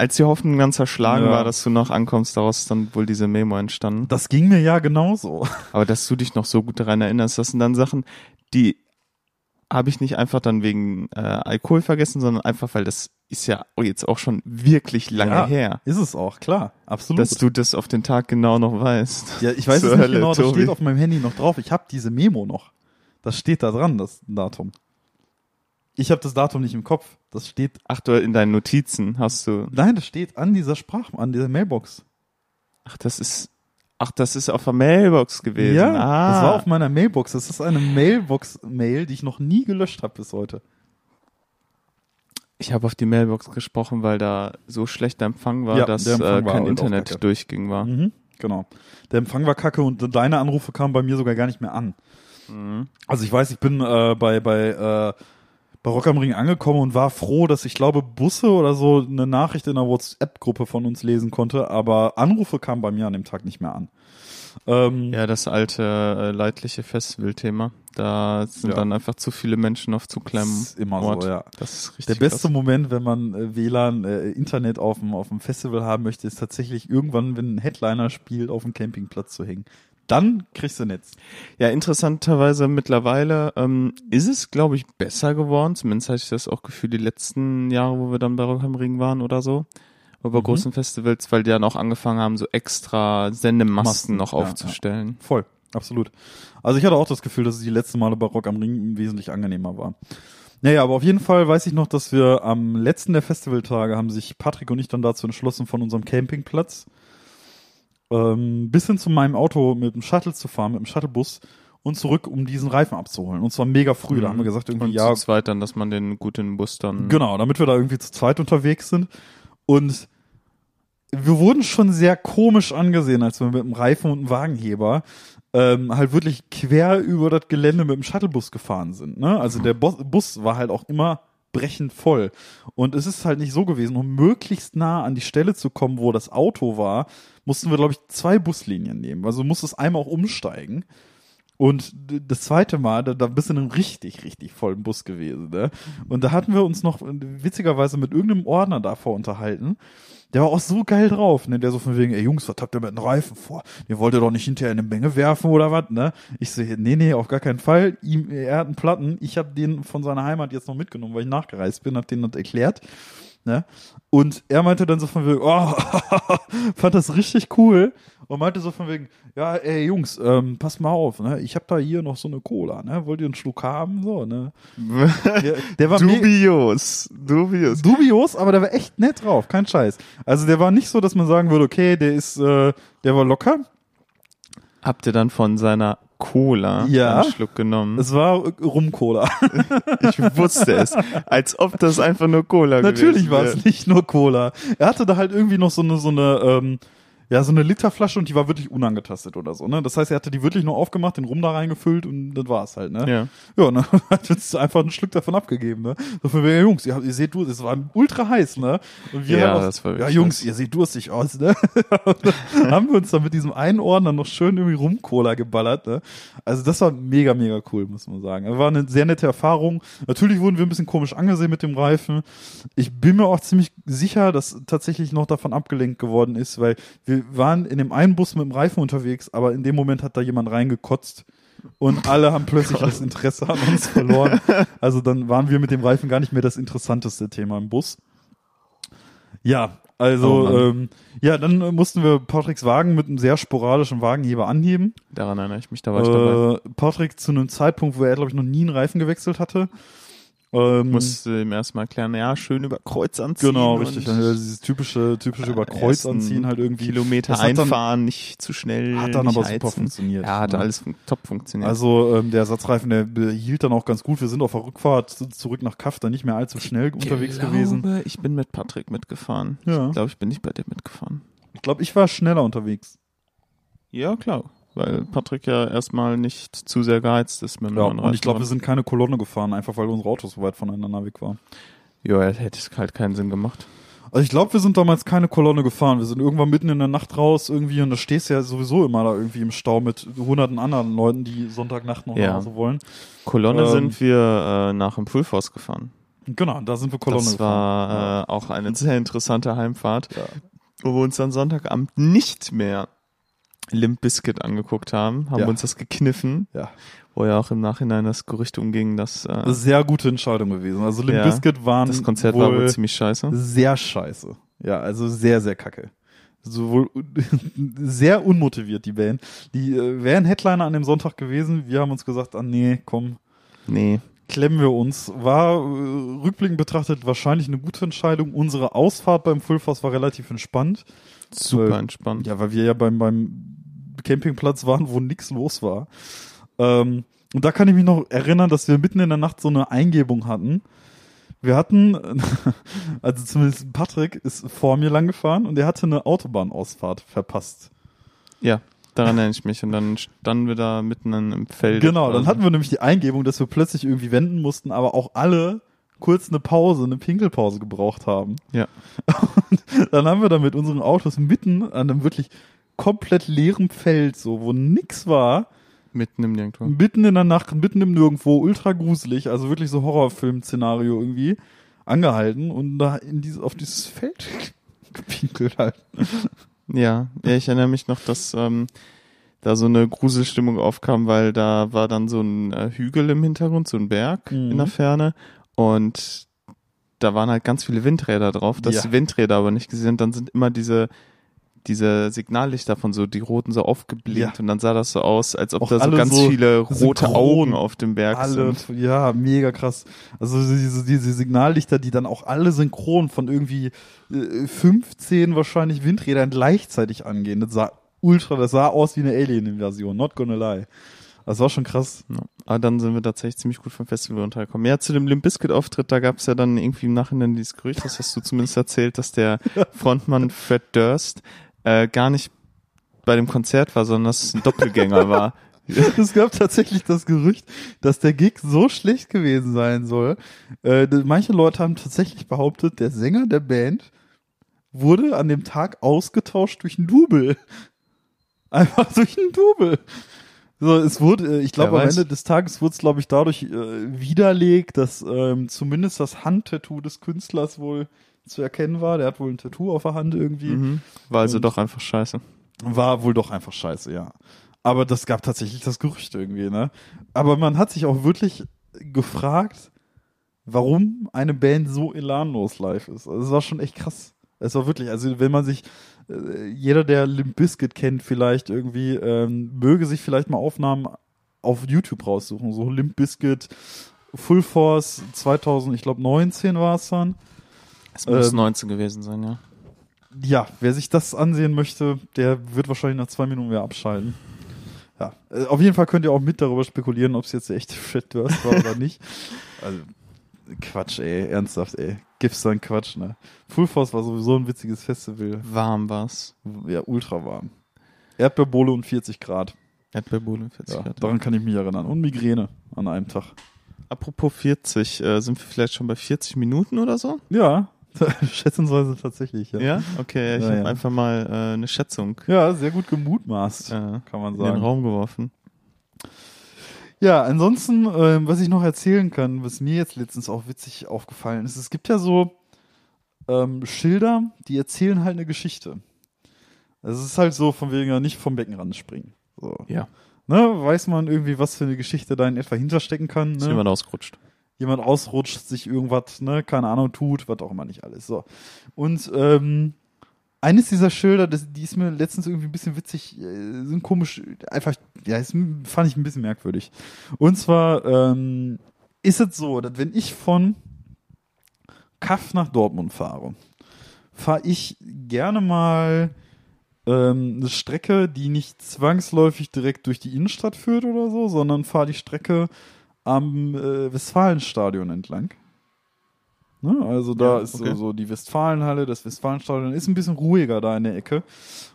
als die Hoffnung dann zerschlagen Ja. war, dass du noch ankommst, daraus ist dann wohl diese Memo entstanden. das ging mir ja genauso. Aber dass du dich noch so gut daran erinnerst, das sind dann Sachen, die habe ich nicht einfach dann wegen äh, Alkohol vergessen, sondern einfach, weil das ist ja jetzt auch schon wirklich lange Ja, her, Ist es auch, klar. Absolut. dass du das auf den Tag genau noch weißt. ja, ich weiß Zur es nicht Hölle, genau, das Tobi. steht auf meinem Handy noch drauf. Ich habe diese Memo noch. Das steht da dran, das Datum. Ich habe das Datum nicht im Kopf. Das steht, Ach, du in deinen Notizen hast du. nein, das steht an dieser Sprach, an dieser Mailbox. Ach, das ist. Ach, das ist auf der Mailbox gewesen. Ja, ah. das war auf meiner Mailbox. Das ist eine Mailbox-Mail, die ich noch nie gelöscht habe bis heute. Ich habe auf die Mailbox gesprochen, weil da so schlechter Empfang war, Ja, dass Empfang äh, war kein auch Internet durchging war. Mhm, genau. Der Empfang war kacke und deine Anrufe kamen bei mir sogar gar nicht mehr an. Mhm. Also ich weiß, ich bin äh, bei bei äh, bei Rock am Ring angekommen und war froh, dass ich glaube Busse oder so eine Nachricht in der WhatsApp-Gruppe von uns lesen konnte, aber Anrufe kamen bei mir an dem Tag nicht mehr an. Ähm, Ja, das alte äh, leidliche Festival-Thema. Da sind Ja. dann einfach zu viele Menschen auf zu kleinem ist immer Ort. so, ja. Das ist Der richtig beste krass. Moment, wenn man äh, WLAN, äh, Internet auf dem, auf dem Festival haben möchte, ist tatsächlich irgendwann, wenn ein Headliner spielt, auf dem Campingplatz zu hängen. Dann kriegst du Netz. Ja, interessanterweise mittlerweile ähm, ist es, glaube ich, besser geworden. Zumindest hatte ich das auch Gefühl die letzten Jahre, wo wir dann bei Rock am Ring waren oder so. Oder bei Mhm. großen Festivals, weil die dann auch angefangen haben, so extra Sendemasten Masten, noch ja, aufzustellen. Voll, absolut. Also ich hatte auch das Gefühl, dass es die letzten Male bei Rock am Ring wesentlich angenehmer war. Naja, aber auf jeden Fall weiß ich noch, dass wir am letzten der Festivaltage haben sich Patrick und ich dann dazu entschlossen, von unserem Campingplatz ähm, bis hin zu meinem Auto mit dem Shuttle zu fahren, mit dem Shuttlebus und zurück, um diesen Reifen abzuholen. Und zwar mega früh. Da haben wir gesagt, irgendwie, Mhm. Und ja, zu zweit dann, dass man den gut in den Bus dann. Genau, damit wir da irgendwie zu zweit unterwegs sind. Und wir wurden schon sehr komisch angesehen, als wir mit dem Reifen und dem Wagenheber ähm, halt wirklich quer über das Gelände mit dem Shuttlebus gefahren sind. Ne? Also der Bus, Bus war halt auch immer brechend voll. Und es ist halt nicht so gewesen, um möglichst nah an die Stelle zu kommen, wo das Auto war, mussten wir, glaube ich, zwei Buslinien nehmen. Also musstest einmal auch umsteigen. Und das zweite Mal, da, da bist du in einem richtig, richtig vollen Bus gewesen. Ne? Und da hatten wir uns noch äh, witzigerweise mit irgendeinem Ordner davor unterhalten. Der war auch so geil drauf, ne? Der so von wegen, ey Jungs, was habt ihr mit den Reifen vor? Ihr wollt ihr doch nicht hinterher in eine Menge werfen oder was, ne? Ich so, nee, nee, auf gar keinen Fall. Ihm, er hat einen Platten. Ich habe den von seiner Heimat jetzt noch mitgenommen, weil ich nachgereist bin, hab den das erklärt. Ne? Und er meinte dann so von wegen, oh, fand das richtig cool und meinte so von wegen, ja, ey Jungs, ähm, pass mal auf, ne? Ich habe da hier noch so eine Cola, ne? Wollt ihr einen Schluck haben? So, ne? Der, der war Dubios. Dubios. dubios, aber der war echt nett drauf, kein Scheiß. Also der war nicht so, dass man sagen würde, okay, der ist, äh, der war locker. Habt ihr dann von seiner Cola Ja. einen Schluck genommen? Es war äh, Rum-Cola. ich wusste es. Als ob das einfach nur Cola Natürlich gewesen war wäre. es nicht nur Cola. Er hatte da halt irgendwie noch so eine, so eine, ähm, ja, so eine Literflasche und die war wirklich unangetastet oder so, ne? Das heißt, er hatte die wirklich nur aufgemacht, den Rum da reingefüllt und das war's halt, ne? Ja. Ja, und dann hat uns einfach einen Schluck davon abgegeben, ne? So für wir, Jungs, ihr, habt- ihr seht du, es war ultra heiß, ne? Und wir Ja, haben das war ja, Jungs, heiß. ihr seht durstig aus, ne? Dann haben wir uns dann mit diesem einen Ordner noch schön irgendwie Rum-Cola geballert, ne? Also das war mega, mega cool, muss man sagen. War eine sehr nette Erfahrung. Natürlich wurden wir ein bisschen komisch angesehen mit dem Reifen. Ich bin mir auch ziemlich sicher, dass tatsächlich noch davon abgelenkt geworden ist, weil wir waren in dem einen Bus mit dem Reifen unterwegs, aber in dem Moment hat da jemand reingekotzt und alle haben plötzlich das Interesse an uns verloren. Also dann waren wir mit dem Reifen gar nicht mehr das interessanteste Thema im Bus. Ja, also Oh ähm, ja, dann mussten wir Patricks Wagen mit einem sehr sporadischen Wagenheber anheben. Daran erinnere ich mich, da war ich dabei. Äh, Patrick zu einem Zeitpunkt, wo er, glaube ich, noch nie einen Reifen gewechselt hatte. Ähm, Musste ihm erstmal erklären, ja, schön über Kreuz anziehen. genau, richtig. Also dieses typische, typische über Kreuz ersten anziehen halt irgendwie. Kilometer hat dann- einfahren, nicht zu schnell. Hat dann aber heizen. super funktioniert. Ja, hat ne? alles top funktioniert. Also ähm, der Ersatzreifen, der hielt dann auch ganz gut. Wir sind auf der Rückfahrt zu- zurück nach Kaff dann nicht mehr allzu schnell unterwegs glaube, gewesen. Ich bin mit Patrick mitgefahren. Ja. Ich glaube, ich bin nicht bei dir mitgefahren. Ich glaube, ich war schneller unterwegs. Ja, klar. Weil Patrick ja erstmal nicht zu sehr geheizt ist mit dem Ja, neuen und ich glaube, wir sind keine Kolonne gefahren, einfach weil unsere Autos so weit voneinander weg waren. Ja, hätte es halt keinen Sinn gemacht. Also ich glaube, wir sind damals keine Kolonne gefahren. Wir sind irgendwann mitten in der Nacht raus irgendwie und da stehst du ja sowieso immer da irgendwie im Stau mit hunderten anderen Leuten, die Sonntagnacht noch Ja. nach Hause wollen. Kolonne Ähm, sind wir äh, nach dem Full Force gefahren. Genau, da sind wir Kolonne das gefahren. war äh, auch eine sehr interessante Heimfahrt, Ja. wo wir uns dann Sonntagabend nicht mehr Limp Bizkit angeguckt haben, haben Ja. uns das gekniffen, Ja. wo ja auch im Nachhinein das Gerücht umging, dass äh, sehr gute Entscheidung gewesen. Also Limp Ja, Bizkit waren das Konzert wohl war wohl ziemlich scheiße. sehr scheiße. Ja, also sehr, sehr kacke. Sowohl sehr unmotiviert, die Band. Die äh, wären Headliner an dem Sonntag gewesen. Wir haben uns gesagt, ah nee, komm, Nee, klemmen wir uns. War äh, rückblickend betrachtet wahrscheinlich eine gute Entscheidung. Unsere Ausfahrt beim Full Force war relativ entspannt. Super Äh, entspannt. Ja, weil wir ja beim, beim Campingplatz waren, wo nix los war. Ähm, und da kann ich mich noch erinnern, dass wir mitten in der Nacht so eine Eingebung hatten. Wir hatten, also zumindest Patrick ist vor mir lang gefahren und er hatte eine Autobahnausfahrt verpasst. Ja, daran erinnere ich mich. Und dann standen wir da mitten im Feld. Genau, dann hatten wir nämlich die Eingebung, dass wir plötzlich irgendwie wenden mussten, aber auch alle kurz eine Pause, eine Pinkelpause gebraucht haben. Ja. Und dann haben wir da mit unseren Autos mitten an einem wirklich komplett leeren Feld, so, wo nix war, mitten im Nirgendwo. mitten in der Nacht, mitten im Nirgendwo, ultra gruselig, also wirklich so Horrorfilm-Szenario irgendwie, angehalten und da in dieses, auf dieses Feld gepinkelt halt. Ja, ja, ich erinnere mich noch, dass ähm, da so eine Gruselstimmung aufkam, weil da war dann so ein äh, Hügel im Hintergrund, so ein Berg Mhm. in der Ferne und da waren halt ganz viele Windräder drauf, dass Ja. die Windräder aber nicht gesehen sind. Dann sind immer diese diese Signallichter von so, die roten so aufgeblinkt Ja. und dann sah das so aus, als ob Auch da so ganz so viele rote. Augen auf dem Berg Alle, sind. ja, mega krass. Also diese, diese Signallichter, die dann auch alle synchron von irgendwie äh, 15 wahrscheinlich Windrädern gleichzeitig angehen. Das sah ultra, das sah aus wie eine Alien-Invasion, not gonna lie. Das war schon krass. Ja. Aber dann sind wir tatsächlich ziemlich gut vom Festival runtergekommen. Ja, zu dem Limp Bizkit Auftritt, da gab es ja dann irgendwie im Nachhinein dieses Gerücht, das hast du zumindest erzählt, dass der Frontmann Fred Durst äh, gar nicht bei dem Konzert war, sondern dass es ein Doppelgänger war. Es gab tatsächlich das Gerücht, dass der Gig so schlecht gewesen sein soll. Äh, manche Leute haben tatsächlich behauptet, der Sänger der Band wurde an dem Tag ausgetauscht durch ein Double. Einfach durch ein Double. So, es wurde, äh, ich glaube, am. Ende des Tages wurde es, glaube ich, dadurch äh, widerlegt, dass ähm, zumindest das Handtattoo des Künstlers wohl zu erkennen war. Der hat wohl ein Tattoo auf der Hand irgendwie. Mhm. War also Und- doch einfach scheiße. War wohl doch einfach scheiße, ja. Aber das gab tatsächlich das Gerücht irgendwie, ne? Aber man hat sich auch wirklich gefragt, warum eine Band so elanlos live ist. Also es war schon echt krass. Es war wirklich, also wenn man sich, äh, jeder, der Limp Bizkit kennt, vielleicht irgendwie, ähm, möge sich vielleicht mal Aufnahmen auf YouTube raussuchen. So Limp Bizkit, Full Force 2000, ich glaube 19 war es dann. Es muss Ähm, 19 gewesen sein, ja. Ja, wer sich das ansehen möchte, der wird wahrscheinlich nach zwei Minuten wieder abschalten. Ja, äh, auf jeden Fall könnt ihr auch mit darüber spekulieren, ob es jetzt der echte Fred Durst war oder nicht. Also, Quatsch, ey, ernsthaft, ey. Gibt's dann Quatsch, ne? Full Force war sowieso ein witziges Festival. Warm war's. Ja, ultra warm. Erdbeerbohle und 40 Grad. Erdbeerbuhle 40 Ja, Grad. daran kann ich mich erinnern. Und Migräne an einem Tag. Apropos 40, äh, sind wir vielleicht schon bei 40 Minuten oder so? Ja, schätzungsweise tatsächlich, ja. Ja? Okay, ich Ja, habe ja. einfach mal äh, eine Schätzung Ja, sehr gut gemutmaßt, äh, kann man in den sagen. Raum geworfen. Ja, ansonsten, ähm, was ich noch erzählen kann, was mir jetzt letztens auch witzig aufgefallen ist, es gibt ja so ähm, Schilder, die erzählen halt eine Geschichte. Also es ist halt so von wegen ja nicht vom Beckenrand springen. So. Ja. Ne, weiß man irgendwie, was für eine Geschichte da in etwa hinterstecken kann. Ist Ne? jemand ausgerutscht. jemand ausrutscht, sich irgendwas, ne, keine Ahnung, tut, was auch immer nicht alles. So. Und ähm, eines dieser Schilder, das, die ist mir letztens irgendwie ein bisschen witzig, äh, sind komisch, einfach, ja, das fand ich ein bisschen merkwürdig. Und zwar ähm, ist es so, dass wenn ich von Kaff nach Dortmund fahre, fahre ich gerne mal ähm, eine Strecke, die nicht zwangsläufig direkt durch die Innenstadt führt oder so, sondern fahre die Strecke am äh, Westfalenstadion entlang. Ne? Also da Ja, ist okay. so, so die Westfalenhalle, das Westfalenstadion ist ein bisschen ruhiger da in der Ecke.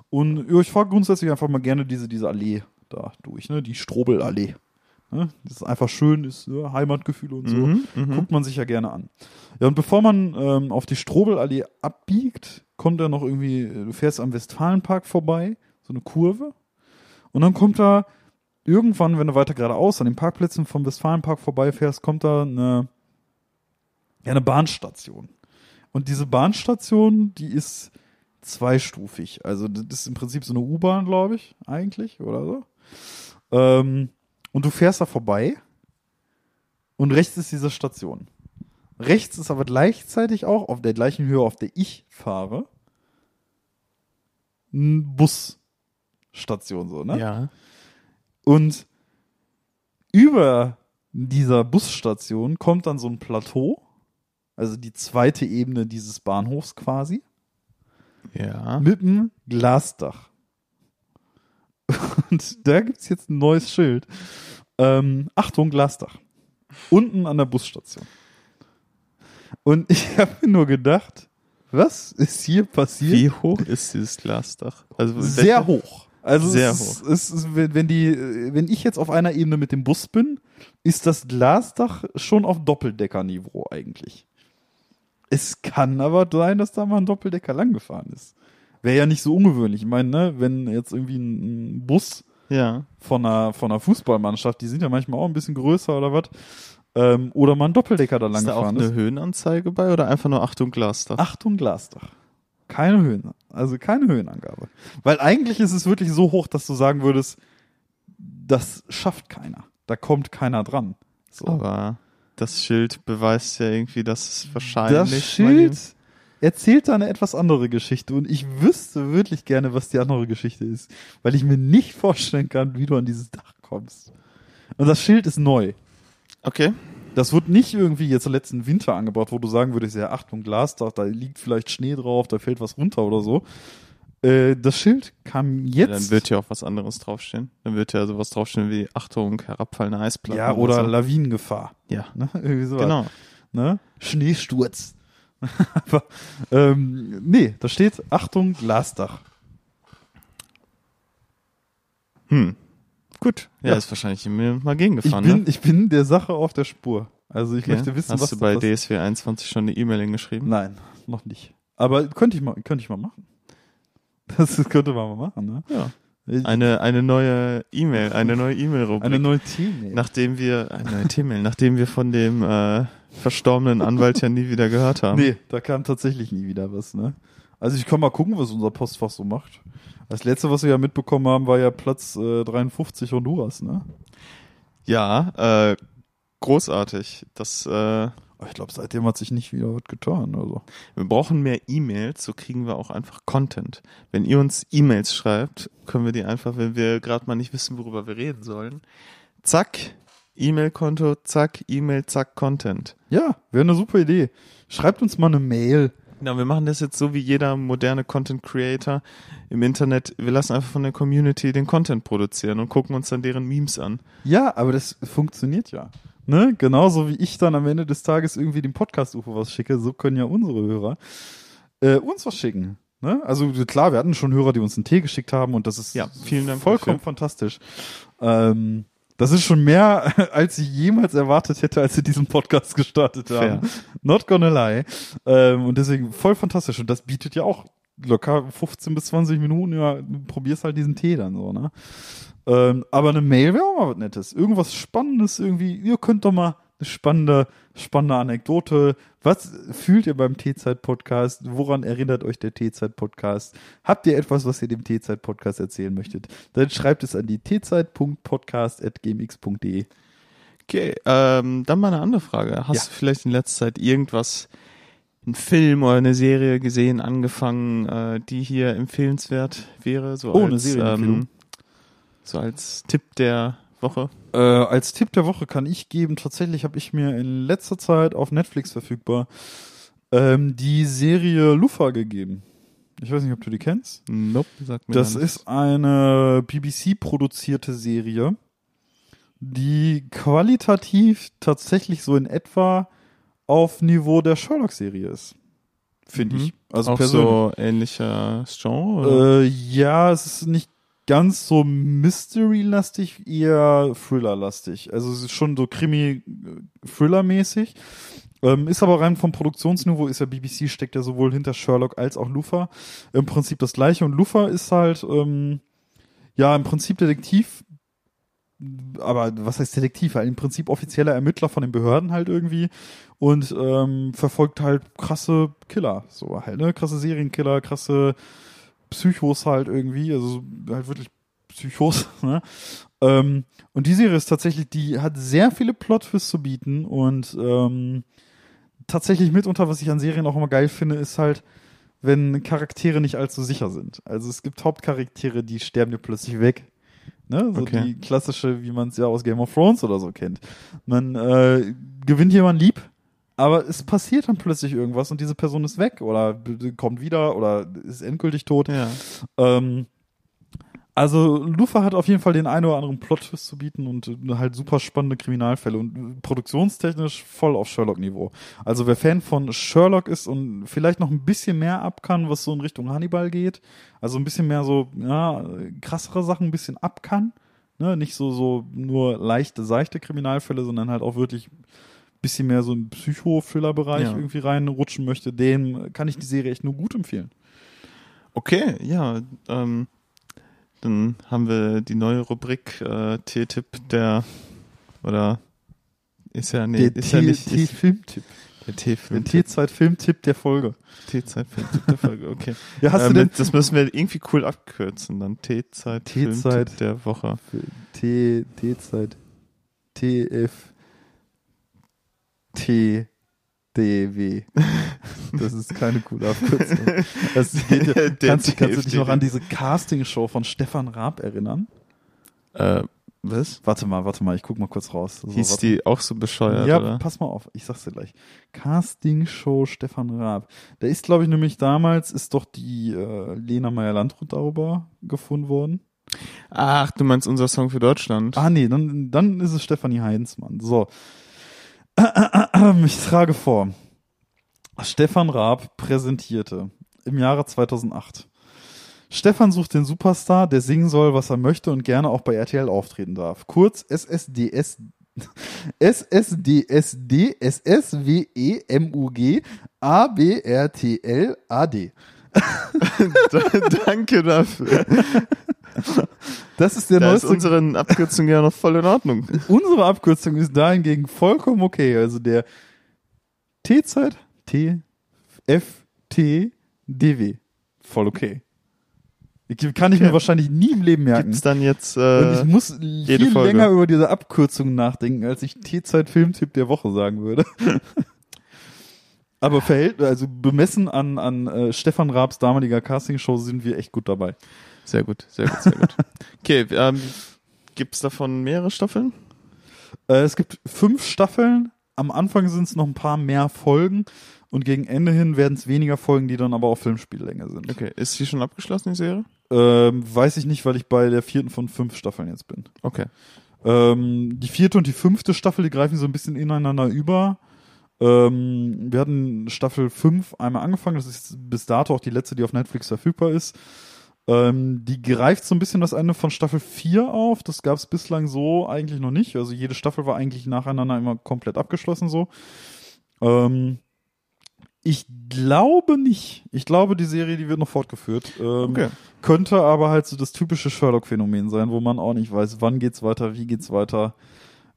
Und ja, ich fahre grundsätzlich einfach mal gerne diese, diese Allee da durch, ne? Die Strobelallee. Ne? Das ist einfach schön, ist ja, Heimatgefühl und so. Mhm, mhm. Guckt man sich ja gerne an. Ja, und bevor man ähm, auf die Strobelallee abbiegt, kommt er noch irgendwie, äh, du fährst am Westfalenpark vorbei, so eine Kurve. Und dann kommt da irgendwann, wenn du weiter geradeaus an den Parkplätzen vom Westfalenpark vorbeifährst, kommt da eine, ja, eine Bahnstation. Und diese Bahnstation, die ist zweistufig. Also das ist im Prinzip so eine U-Bahn, glaube ich, eigentlich, oder so. Ähm, und du fährst da vorbei und rechts ist diese Station. Rechts ist aber gleichzeitig auch auf der gleichen Höhe, auf der ich fahre, ein Busstation so, ne? Ja. Und über dieser Busstation kommt dann so ein Plateau, also die zweite Ebene dieses Bahnhofs quasi, Ja. mit einem Glasdach. Und da gibt's jetzt ein neues Schild. Ähm, Achtung, Glasdach. Unten an der Busstation. Und ich habe mir nur gedacht, was ist hier passiert? Wie hoch ist dieses Glasdach? Also Sehr welche- hoch. Also Sehr es ist, es ist, wenn, die, wenn ich jetzt auf einer Ebene mit dem Bus bin, ist das Glasdach schon auf Doppeldeckerniveau eigentlich. Es kann aber sein, dass da mal ein Doppeldecker langgefahren ist. Wäre ja nicht so ungewöhnlich. Ich meine, ne, wenn jetzt irgendwie ein, Bus Ja. von einer, von einer Fußballmannschaft, die sind ja manchmal auch ein bisschen größer oder was, ähm, oder mal ein Doppeldecker da lang Ist da auch eine ist. Höhenanzeige bei oder einfach nur Achtung Glasdach? Achtung, Glasdach. Keine Höhen, also keine Höhenangabe. Weil eigentlich ist es wirklich so hoch, dass du sagen würdest, das schafft keiner. Da kommt keiner dran. So. Aber das Schild beweist ja irgendwie, dass es wahrscheinlich. das Schild erzählt da eine etwas andere Geschichte und ich wüsste wirklich gerne, was die andere Geschichte ist, weil ich mir nicht vorstellen kann, wie du an dieses Dach kommst. Und das Schild ist neu. Okay. Das wird nicht irgendwie jetzt letzten Winter angebracht, wo du sagen würdest, ja, Achtung, Glasdach, da liegt vielleicht Schnee drauf, da fällt was runter oder so. Äh, das Schild kam Ja, jetzt. dann wird ja auch was anderes draufstehen. Dann wird ja sowas draufstehen wie Achtung, herabfallende Eisplatten. ja, oder so. Lawinengefahr. Ja, Ne? Irgendwie sowas. genau. Ne? Schneesturz. Aber, ähm, nee, da steht Achtung, Glasdach. Hm. Gut. Ja, Ja. ist wahrscheinlich mir mal Ich gegengefahren, bin, ne? ich bin der Sache auf der Spur. Also ich Okay. möchte wissen, Hast was du bei DSW 21 schon eine E-Mail hingeschrieben? Nein, noch nicht. Aber könnte ich mal, könnte ich mal machen. Das könnte man mal machen, ne? Ja. Eine, eine neue E-Mail, eine neue E-Mail-Rubrik. eine neue Team. nachdem wir, eine neue T-Mail, nachdem wir von dem äh, verstorbenen Anwalt ja nie wieder gehört haben. Nee, da kam tatsächlich nie wieder was, ne? Also ich kann mal gucken, was unser Postfach so macht. Das letzte, was wir ja mitbekommen haben, war ja Platz äh, 53 Honduras, ne? Ja, äh, großartig. Das, äh, Aber ich glaube, seitdem hat sich nicht wieder was getan. Also. wir brauchen mehr E-Mails, so kriegen wir auch einfach Content. Wenn ihr uns E-Mails schreibt, können wir die einfach, wenn wir gerade mal nicht wissen, worüber wir reden sollen, zack, E-Mail-Konto, zack, E-Mail, zack, Content. Ja, wäre eine super Idee. Schreibt uns mal eine Mail. Ja, wir machen das jetzt so wie jeder moderne Content Creator im Internet. Wir lassen einfach von der Community den Content produzieren und gucken uns dann deren Memes an. Ja, aber das funktioniert ja. Ne? Genauso wie ich dann am Ende des Tages irgendwie dem Podcast-UFO was schicke, so können ja unsere Hörer äh, uns was schicken. Ne? Also klar, wir hatten schon Hörer, die uns einen Tee geschickt haben und das ist Ja, vielen Dank vollkommen dafür. fantastisch. Ähm, das ist schon mehr, als ich jemals erwartet hätte, als wir diesen Podcast gestartet haben. Fair. Not gonna lie. Ähm, und deswegen voll fantastisch. Und das bietet ja auch locker 15 bis 20 Minuten. Ja, probierst halt diesen Tee dann so, ne? Ähm, aber eine Mail wäre auch mal was Nettes. Irgendwas Spannendes irgendwie. Ihr könnt doch mal eine spannende, spannende Anekdote. Was fühlt ihr beim Teezeit-Podcast? Woran erinnert euch der Teezeit-Podcast? Habt ihr etwas, was ihr dem Teezeit-Podcast erzählen möchtet? Dann schreibt es an die teezeit.podcast.gmx.de. Okay, ähm, dann mal eine andere Frage. Hast Ja. du vielleicht in letzter Zeit irgendwas, einen Film oder eine Serie gesehen, angefangen, äh, die hier empfehlenswert wäre? So Oh, eine als, Serienempfehlung. ähm, so als Tipp der Woche. Äh, als Tipp der Woche kann ich geben, tatsächlich habe ich mir in letzter Zeit auf Netflix verfügbar ähm, die Serie Lufa gegeben. Ich weiß nicht, ob du die kennst. Nope, sagt mir Das ist eine BBC-produzierte Serie, die qualitativ tatsächlich so in etwa auf Niveau der Sherlock-Serie ist. Finde Mhm. ich. Also auch persönlich. so ähnlicher Genre? Äh, ja, es ist nicht ganz so Mystery-lastig, eher Thriller-lastig. Also es ist schon so Krimi-Thriller-mäßig. Ähm, ist aber rein vom Produktionsniveau, ist ja BBC, steckt ja sowohl hinter Sherlock als auch Lufa im Prinzip das gleiche. Und Lufa ist halt, ähm, ja, im Prinzip Detektiv, aber was heißt Detektiv? Halt im Prinzip offizieller Ermittler von den Behörden halt irgendwie und ähm, verfolgt halt krasse Killer, so halt, ne? Krasse Serienkiller, krasse Psychos halt irgendwie, also halt wirklich Psychos, ne? Ähm, und die Serie ist tatsächlich, die hat sehr viele Plot-Twists zu bieten und ähm, tatsächlich mitunter, was ich an Serien auch immer geil finde, ist halt, wenn Charaktere nicht allzu sicher sind. Also es gibt Hauptcharaktere, die sterben dir plötzlich weg. Ne? So Okay. die klassische, wie man es ja aus Game of Thrones oder so kennt. Man äh, gewinnt jemanden lieb, aber es passiert dann plötzlich irgendwas und diese Person ist weg oder kommt wieder oder ist endgültig tot. Ja. Ähm, also Lufa hat auf jeden Fall den einen oder anderen Plot-Twist zu bieten und äh, halt super spannende Kriminalfälle und äh, produktionstechnisch voll auf Sherlock-Niveau. Also wer Fan von Sherlock ist und vielleicht noch ein bisschen mehr ab kann, was so in Richtung Hannibal geht, also ein bisschen mehr so, ja, krassere Sachen ein bisschen ab kann, ne, nicht so, so nur leichte, seichte Kriminalfälle, sondern halt auch wirklich ein bisschen mehr so im Psycho-Thriller-Bereich Ja. irgendwie reinrutschen möchte, dem kann ich die Serie echt nur gut empfehlen. Okay, ja. Ähm, dann haben wir die neue Rubrik äh, T-Tipp der oder ist ja nee, ist ja nicht T-Filmtipp. der Der T-Film. T-Zeit-Filmtipp der Folge. T-Zeit-Film der Folge, okay. Ja, hast ähm, du denn das müssen wir irgendwie cool abkürzen, dann T-Zeit T-Zeit. Filmtipp der Woche. T, T-Zeit, TF, T, DW. Das ist keine coole Abkürzung. Das geht ja, Der kannst, du- kannst du dich noch an diese Castingshow von Stefan Raab erinnern? Äh, was? Warte mal, warte mal, ich guck mal kurz raus. So, Hieß die auch so bescheuert, Ja, oder? pass mal auf, ich sag's dir gleich. Castingshow Stefan Raab. Da ist, glaube ich, nämlich damals ist doch die äh, Lena Meyer-Landrut darüber gefunden worden. Ach, du meinst unser Song für Deutschland? Ah, nee, dann, dann ist es Stefanie Heinzmann. So. Ich trage vor. Stefan Raab präsentierte im Jahre 2008. Stefan sucht den Superstar, der singen soll, was er möchte und gerne auch bei RTL auftreten darf. Kurz SSDS SSDSD SSWEMUG ABRTL AD. Danke dafür. Das ist der Da ist neueste unsere Abkürzung ja noch voll in Ordnung. Unsere Abkürzung ist dahingegen vollkommen okay. Also der T-Zeit, T, F, T, DW. Voll okay. Ich- Kann ich mir Okay. wahrscheinlich nie im Leben merken. Gibt's dann jetzt Und äh, ich muss viel Folge. länger über diese Abkürzung nachdenken, als ich T-Zeit Filmtipp der Woche sagen würde. Aber verhält, also bemessen an, an äh, Stefan Raabs damaliger Castingshow sind wir echt gut dabei. sehr gut, sehr gut, sehr gut. Okay, ähm, gibt's davon mehrere Staffeln? Äh, es gibt fünf Staffeln. Am Anfang sind es noch ein paar mehr Folgen und gegen Ende hin werden es weniger Folgen, die dann aber auf Filmspiellänge sind. Okay, ist die schon abgeschlossen, die Serie? Ähm, weiß ich nicht, weil ich bei der vierten von fünf Staffeln jetzt bin. Okay. Ähm, die vierte und die fünfte Staffel, die greifen so ein bisschen ineinander über. Ähm, wir hatten Staffel 5 einmal angefangen, das ist bis dato auch die letzte, die auf Netflix verfügbar ist. Ähm, die greift so ein bisschen das Ende von Staffel 4 auf. Das gab es bislang so eigentlich noch nicht. Also jede Staffel war eigentlich nacheinander immer komplett abgeschlossen so. Ähm, ich glaube nicht. Ich glaube, die Serie, die wird noch fortgeführt. Ähm, Okay. könnte aber halt so das typische Sherlock-Phänomen sein, wo man auch nicht weiß, wann geht's weiter, wie geht's weiter.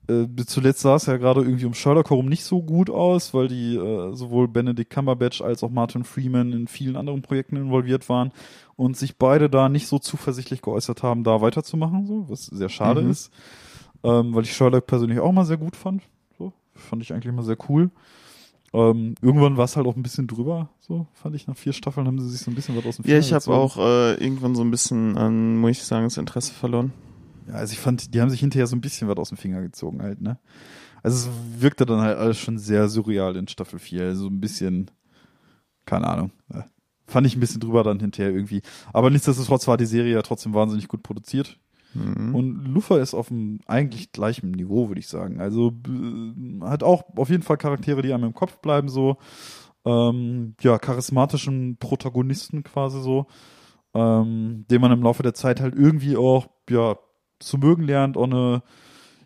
Äh, zuletzt sah es ja gerade irgendwie um Sherlock herum nicht so gut aus, weil die äh, sowohl Benedict Cumberbatch als auch Martin Freeman in vielen anderen Projekten involviert waren und sich beide da nicht so zuversichtlich geäußert haben, da weiterzumachen, so, was sehr schade Mhm. ist. Ähm, weil ich Sherlock persönlich auch mal sehr gut fand. So, fand ich eigentlich mal sehr cool. Ähm, irgendwann war es halt auch ein bisschen drüber, so fand ich. Nach vier Staffeln haben sie sich so ein bisschen was aus dem Ja, Finger ich habe auch äh, irgendwann so ein bisschen an, muss ich sagen, das Interesse verloren. Ja, also ich fand, die haben sich hinterher so ein bisschen was aus dem Finger gezogen halt, ne? Also es wirkte dann halt alles schon sehr surreal in Staffel 4. Also ein bisschen, keine Ahnung. Ja. Fand ich ein bisschen drüber dann hinterher irgendwie. Aber nichtsdestotrotz war die Serie ja trotzdem wahnsinnig gut produziert. Mhm. Und Lufa ist auf einem eigentlich gleichen Niveau, würde ich sagen. Also hat auch auf jeden Fall Charaktere, die einem im Kopf bleiben, so. Ähm, ja, charismatischen Protagonisten quasi so. ähm, den man im Laufe der Zeit halt irgendwie auch, ja, zu mögen lernt, eine,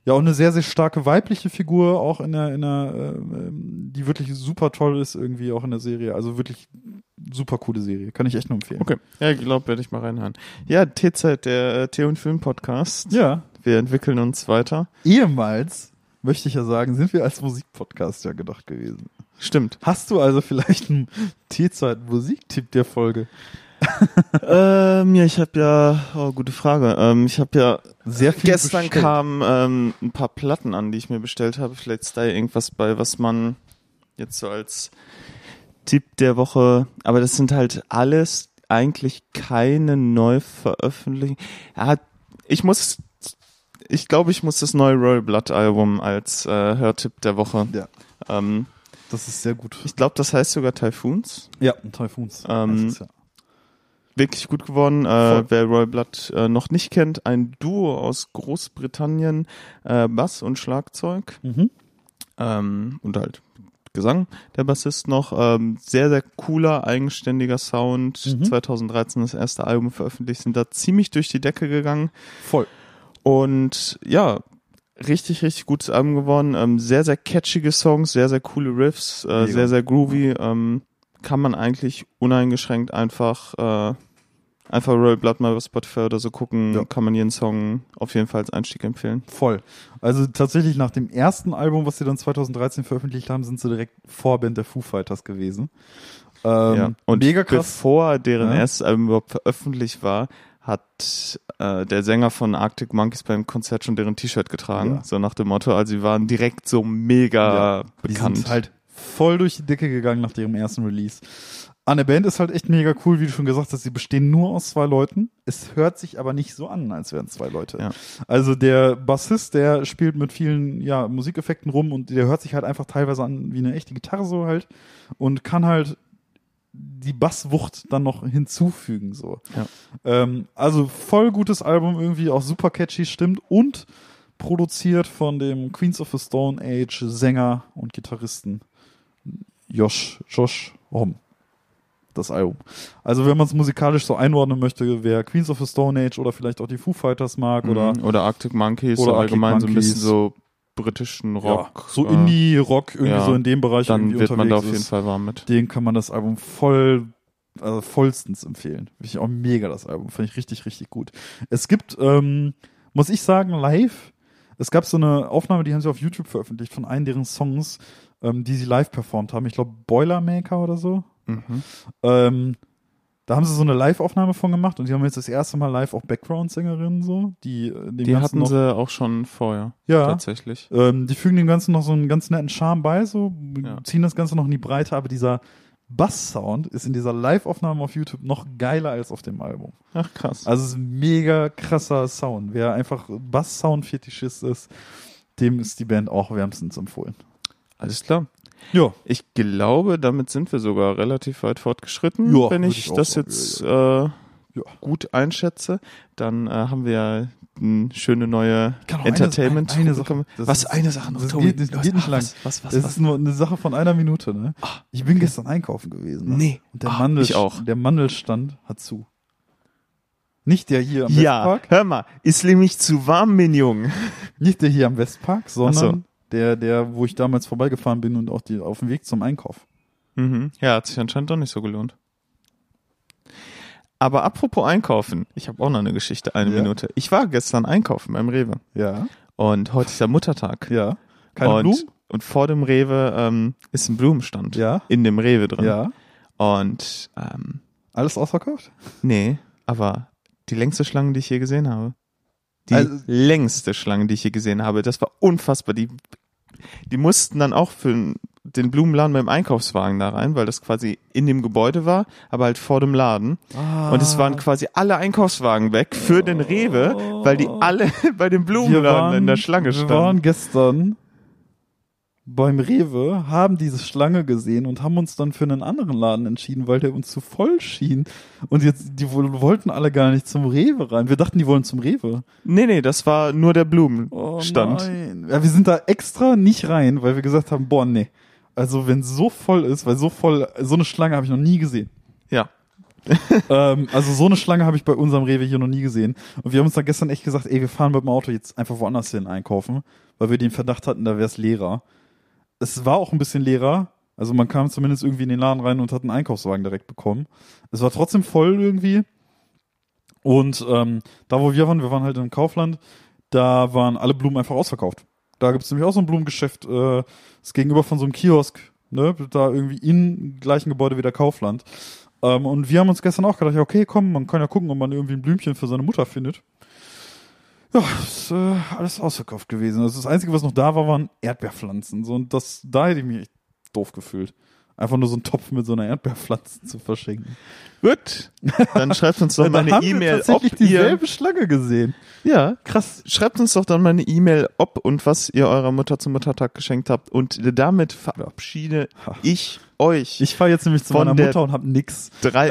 ja, auch eine sehr, sehr starke weibliche Figur, auch in der, in der, äh, die wirklich super toll ist, irgendwie auch in der Serie. Also wirklich super coole Serie. Kann ich echt nur empfehlen. Okay, ja, ich glaube, werde ich mal reinhören. Ja, T-Zeit, der äh, Tee- und Film-Podcast. Ja. Wir entwickeln uns weiter. Ehemals, möchte ich ja sagen, sind wir als Musikpodcast ja gedacht gewesen. Stimmt. Hast du also vielleicht einen T-Zeit-Musiktipp der Folge? Ähm, ja, ich habe ja, oh, gute Frage. Ähm, ich habe ja Sehr viel gestern bestellt. kamen ähm, ein paar Platten an, die ich mir bestellt habe. Vielleicht ist da irgendwas bei, was man jetzt so als Tipp der Woche, aber das sind halt alles eigentlich keine Neuveröffentlichungen. Ja, ich muss, ich glaube, ich muss das neue Royal Blood Album als äh, Hörtipp der Woche. Ja. Ähm, Das ist sehr gut. ich glaube, das heißt sogar Typhoons. Ja, Typhoons. Ähm, Das ist ja. Wirklich gut geworden. Äh, wer Royal Blood äh, noch nicht kennt, ein Duo aus Großbritannien, äh, Bass und Schlagzeug Mhm. ähm, und halt Gesang, der Bassist noch. Ähm, sehr, sehr cooler, eigenständiger Sound. Mhm. 2013 das erste Album veröffentlicht, sind da ziemlich durch die Decke gegangen. Voll. Und ja, richtig, richtig gutes Album geworden. Ähm, sehr, sehr catchige Songs, sehr, sehr coole Riffs, äh, sehr, sehr groovy. Ähm, kann man eigentlich uneingeschränkt einfach, äh, einfach Royal Blood mal über Spotify oder so gucken. Ja. Kann man jeden Song auf jeden Fall als Einstieg empfehlen. Voll. Also tatsächlich nach dem ersten Album, was sie dann 2013 veröffentlicht haben, sind sie direkt Vorband der Foo Fighters gewesen. Ähm, ja. Und mega krass. bevor deren Ja. erstes Album überhaupt veröffentlicht war, hat äh, der Sänger von Arctic Monkeys beim Konzert schon deren T-Shirt getragen. Ja. So nach dem Motto, also sie waren direkt so mega Die bekannt. sind halt voll durch die Decke gegangen nach ihrem ersten Release. An der Band ist halt echt mega cool, wie du schon gesagt hast, sie bestehen nur aus zwei Leuten. Es hört sich aber nicht so an, als wären zwei Leute. Ja. Also der Bassist, der spielt mit vielen ja, Musikeffekten rum und der hört sich halt einfach teilweise an wie eine echte Gitarre so halt und kann halt die Basswucht dann noch hinzufügen so. Ja. Ähm, also voll gutes Album irgendwie, auch super catchy stimmt und produziert von dem Queens of the Stone Age Sänger und Gitarristen Josh, Josh Homme. Das Album. Also wenn man es musikalisch so einordnen möchte, wer Queens of the Stone Age oder vielleicht auch die Foo Fighters mag oder Mhm. oder Arctic Monkeys Oder oder Arctic allgemein so ein Monkeys. bisschen so britischen Rock. ja, so äh, Indie-Rock irgendwie ja, so in dem Bereich Dann irgendwie wird man da auf jeden ist, Fall warm mit. Den kann man das Album voll, also vollstens empfehlen. Finde ich auch mega das Album. Fand ich richtig, richtig gut. Es gibt, ähm, muss ich sagen, live, es gab so eine Aufnahme, die haben sie auf YouTube veröffentlicht von einem deren Songs, ähm, die sie live performt haben. Ich glaube Boilermaker oder so. Mhm. Ähm, da haben sie so eine Live-Aufnahme von gemacht und die haben jetzt das erste Mal live auch Background-Sängerinnen so, die äh, Die hatten noch, sie auch schon vorher, ja, tatsächlich. ähm, die fügen dem Ganzen noch so einen ganz netten Charme bei, so Ja. ziehen das Ganze noch in die Breite, aber dieser Bass-Sound ist in dieser Live-Aufnahme auf YouTube noch geiler als auf dem Album. Ach krass. Also es ist ein mega krasser Sound. Wer einfach Bass-Sound-Fetischist ist, dem ist die Band auch wärmstens empfohlen. Alles klar. Ja, Ich glaube, damit sind wir sogar relativ weit fortgeschritten, Ja, wenn ich, ich das sagen. jetzt äh, Ja. gut einschätze. Dann äh, haben wir ja eine schöne neue Entertainment. eine- eine Sache. was ist- eine Sache noch? das Tobi? geht nicht- geht nicht lang. Was, was, was, das was? ist nur eine Sache von einer Minute. Ne? Ich bin gestern einkaufen gewesen. Ne? Nee. Und der, Ah, Mandel, ich auch. der Mandelstand hat zu. Nicht der hier am Ja, Westpark, hör mal, ist nämlich zu warm, mein Junge. nicht der hier am Westpark, sondern Ach so. Der, der, wo ich damals vorbeigefahren bin und auch die, auf dem Weg zum Einkauf. Mhm. Ja, hat sich anscheinend doch nicht so gelohnt. Aber apropos Einkaufen, ich habe auch noch eine Geschichte, eine Ja. Minute. Ich war gestern einkaufen beim Rewe Ja. und heute ist der Muttertag. Ja. Keine und, Blumen? Und vor dem Rewe ähm, ist ein Blumenstand. Ja. In dem Rewe drin. Ja. Und ähm, Alles ausverkauft? nee, aber die längste Schlange, die ich je gesehen habe. Die Also- längste Schlange, die ich je gesehen habe. Das war unfassbar. Die, die mussten dann auch für den Blumenladen dem Einkaufswagen da rein, weil das quasi in dem Gebäude war, aber halt vor dem Laden. Und es waren quasi alle Einkaufswagen weg für den Rewe, weil die alle bei dem Blumenladen in der Schlange wir waren standen. gestern beim Rewe, haben diese Schlange gesehen und haben uns dann für einen anderen Laden entschieden, weil der uns zu voll schien. Und jetzt, die wollten alle gar nicht zum Rewe rein. Wir dachten, die wollen zum Rewe. Nee, nee, das war nur der Blumenstand. Oh nein. Ja, wir sind da extra nicht rein, weil wir gesagt haben, boah, nee. Also wenn so voll ist, weil so voll, so eine Schlange habe ich noch nie gesehen. Ja. ähm, also so eine Schlange habe ich bei unserem Rewe hier noch nie gesehen. Und wir haben uns dann gestern echt gesagt, ey, wir fahren mit dem Auto jetzt einfach woanders hin einkaufen, weil wir den Verdacht hatten, da wäre es leerer. Es war auch ein bisschen leerer. Also man kam zumindest irgendwie in den Laden rein und hat einen Einkaufswagen direkt bekommen. Es war trotzdem voll irgendwie. Und ähm, da, wo wir waren, wir waren halt im Kaufland, da waren alle Blumen einfach ausverkauft. Da gibt es nämlich auch so ein Blumengeschäft, äh, das gegenüber von so einem Kiosk, ne, da irgendwie im gleichen Gebäude wie der Kaufland. Ähm, und wir haben uns gestern auch gedacht, okay, komm, man kann ja gucken, ob man irgendwie ein Blümchen für seine Mutter findet. Ja, ist äh, alles ausverkauft gewesen. Also das Einzige, was noch da war, waren Erdbeerpflanzen. So, und das, da hätte ich mich echt doof gefühlt. Einfach nur so einen Topf mit so einer Erdbeerpflanze zu verschenken. Gut, dann schreibt uns doch mal eine haben wir E-Mail, ob tatsächlich ihr, dieselbe Schlange gesehen. ja, krass, schreibt uns doch dann mal eine E-Mail, ob und was ihr eurer Mutter zum Muttertag geschenkt habt und damit verabschiede Ha. ich euch Ich fahre jetzt nämlich zu meiner Mutter und hab nix. drei,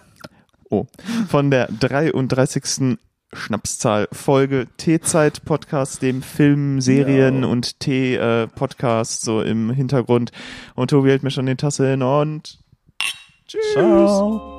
oh, von der 33. Schnapszahl Folge T-Zeit Podcast, dem Film, Serien Ja. und T-Podcast so im Hintergrund. Und Tobi hält mir schon die Tasse hin und tschüss. Ciao.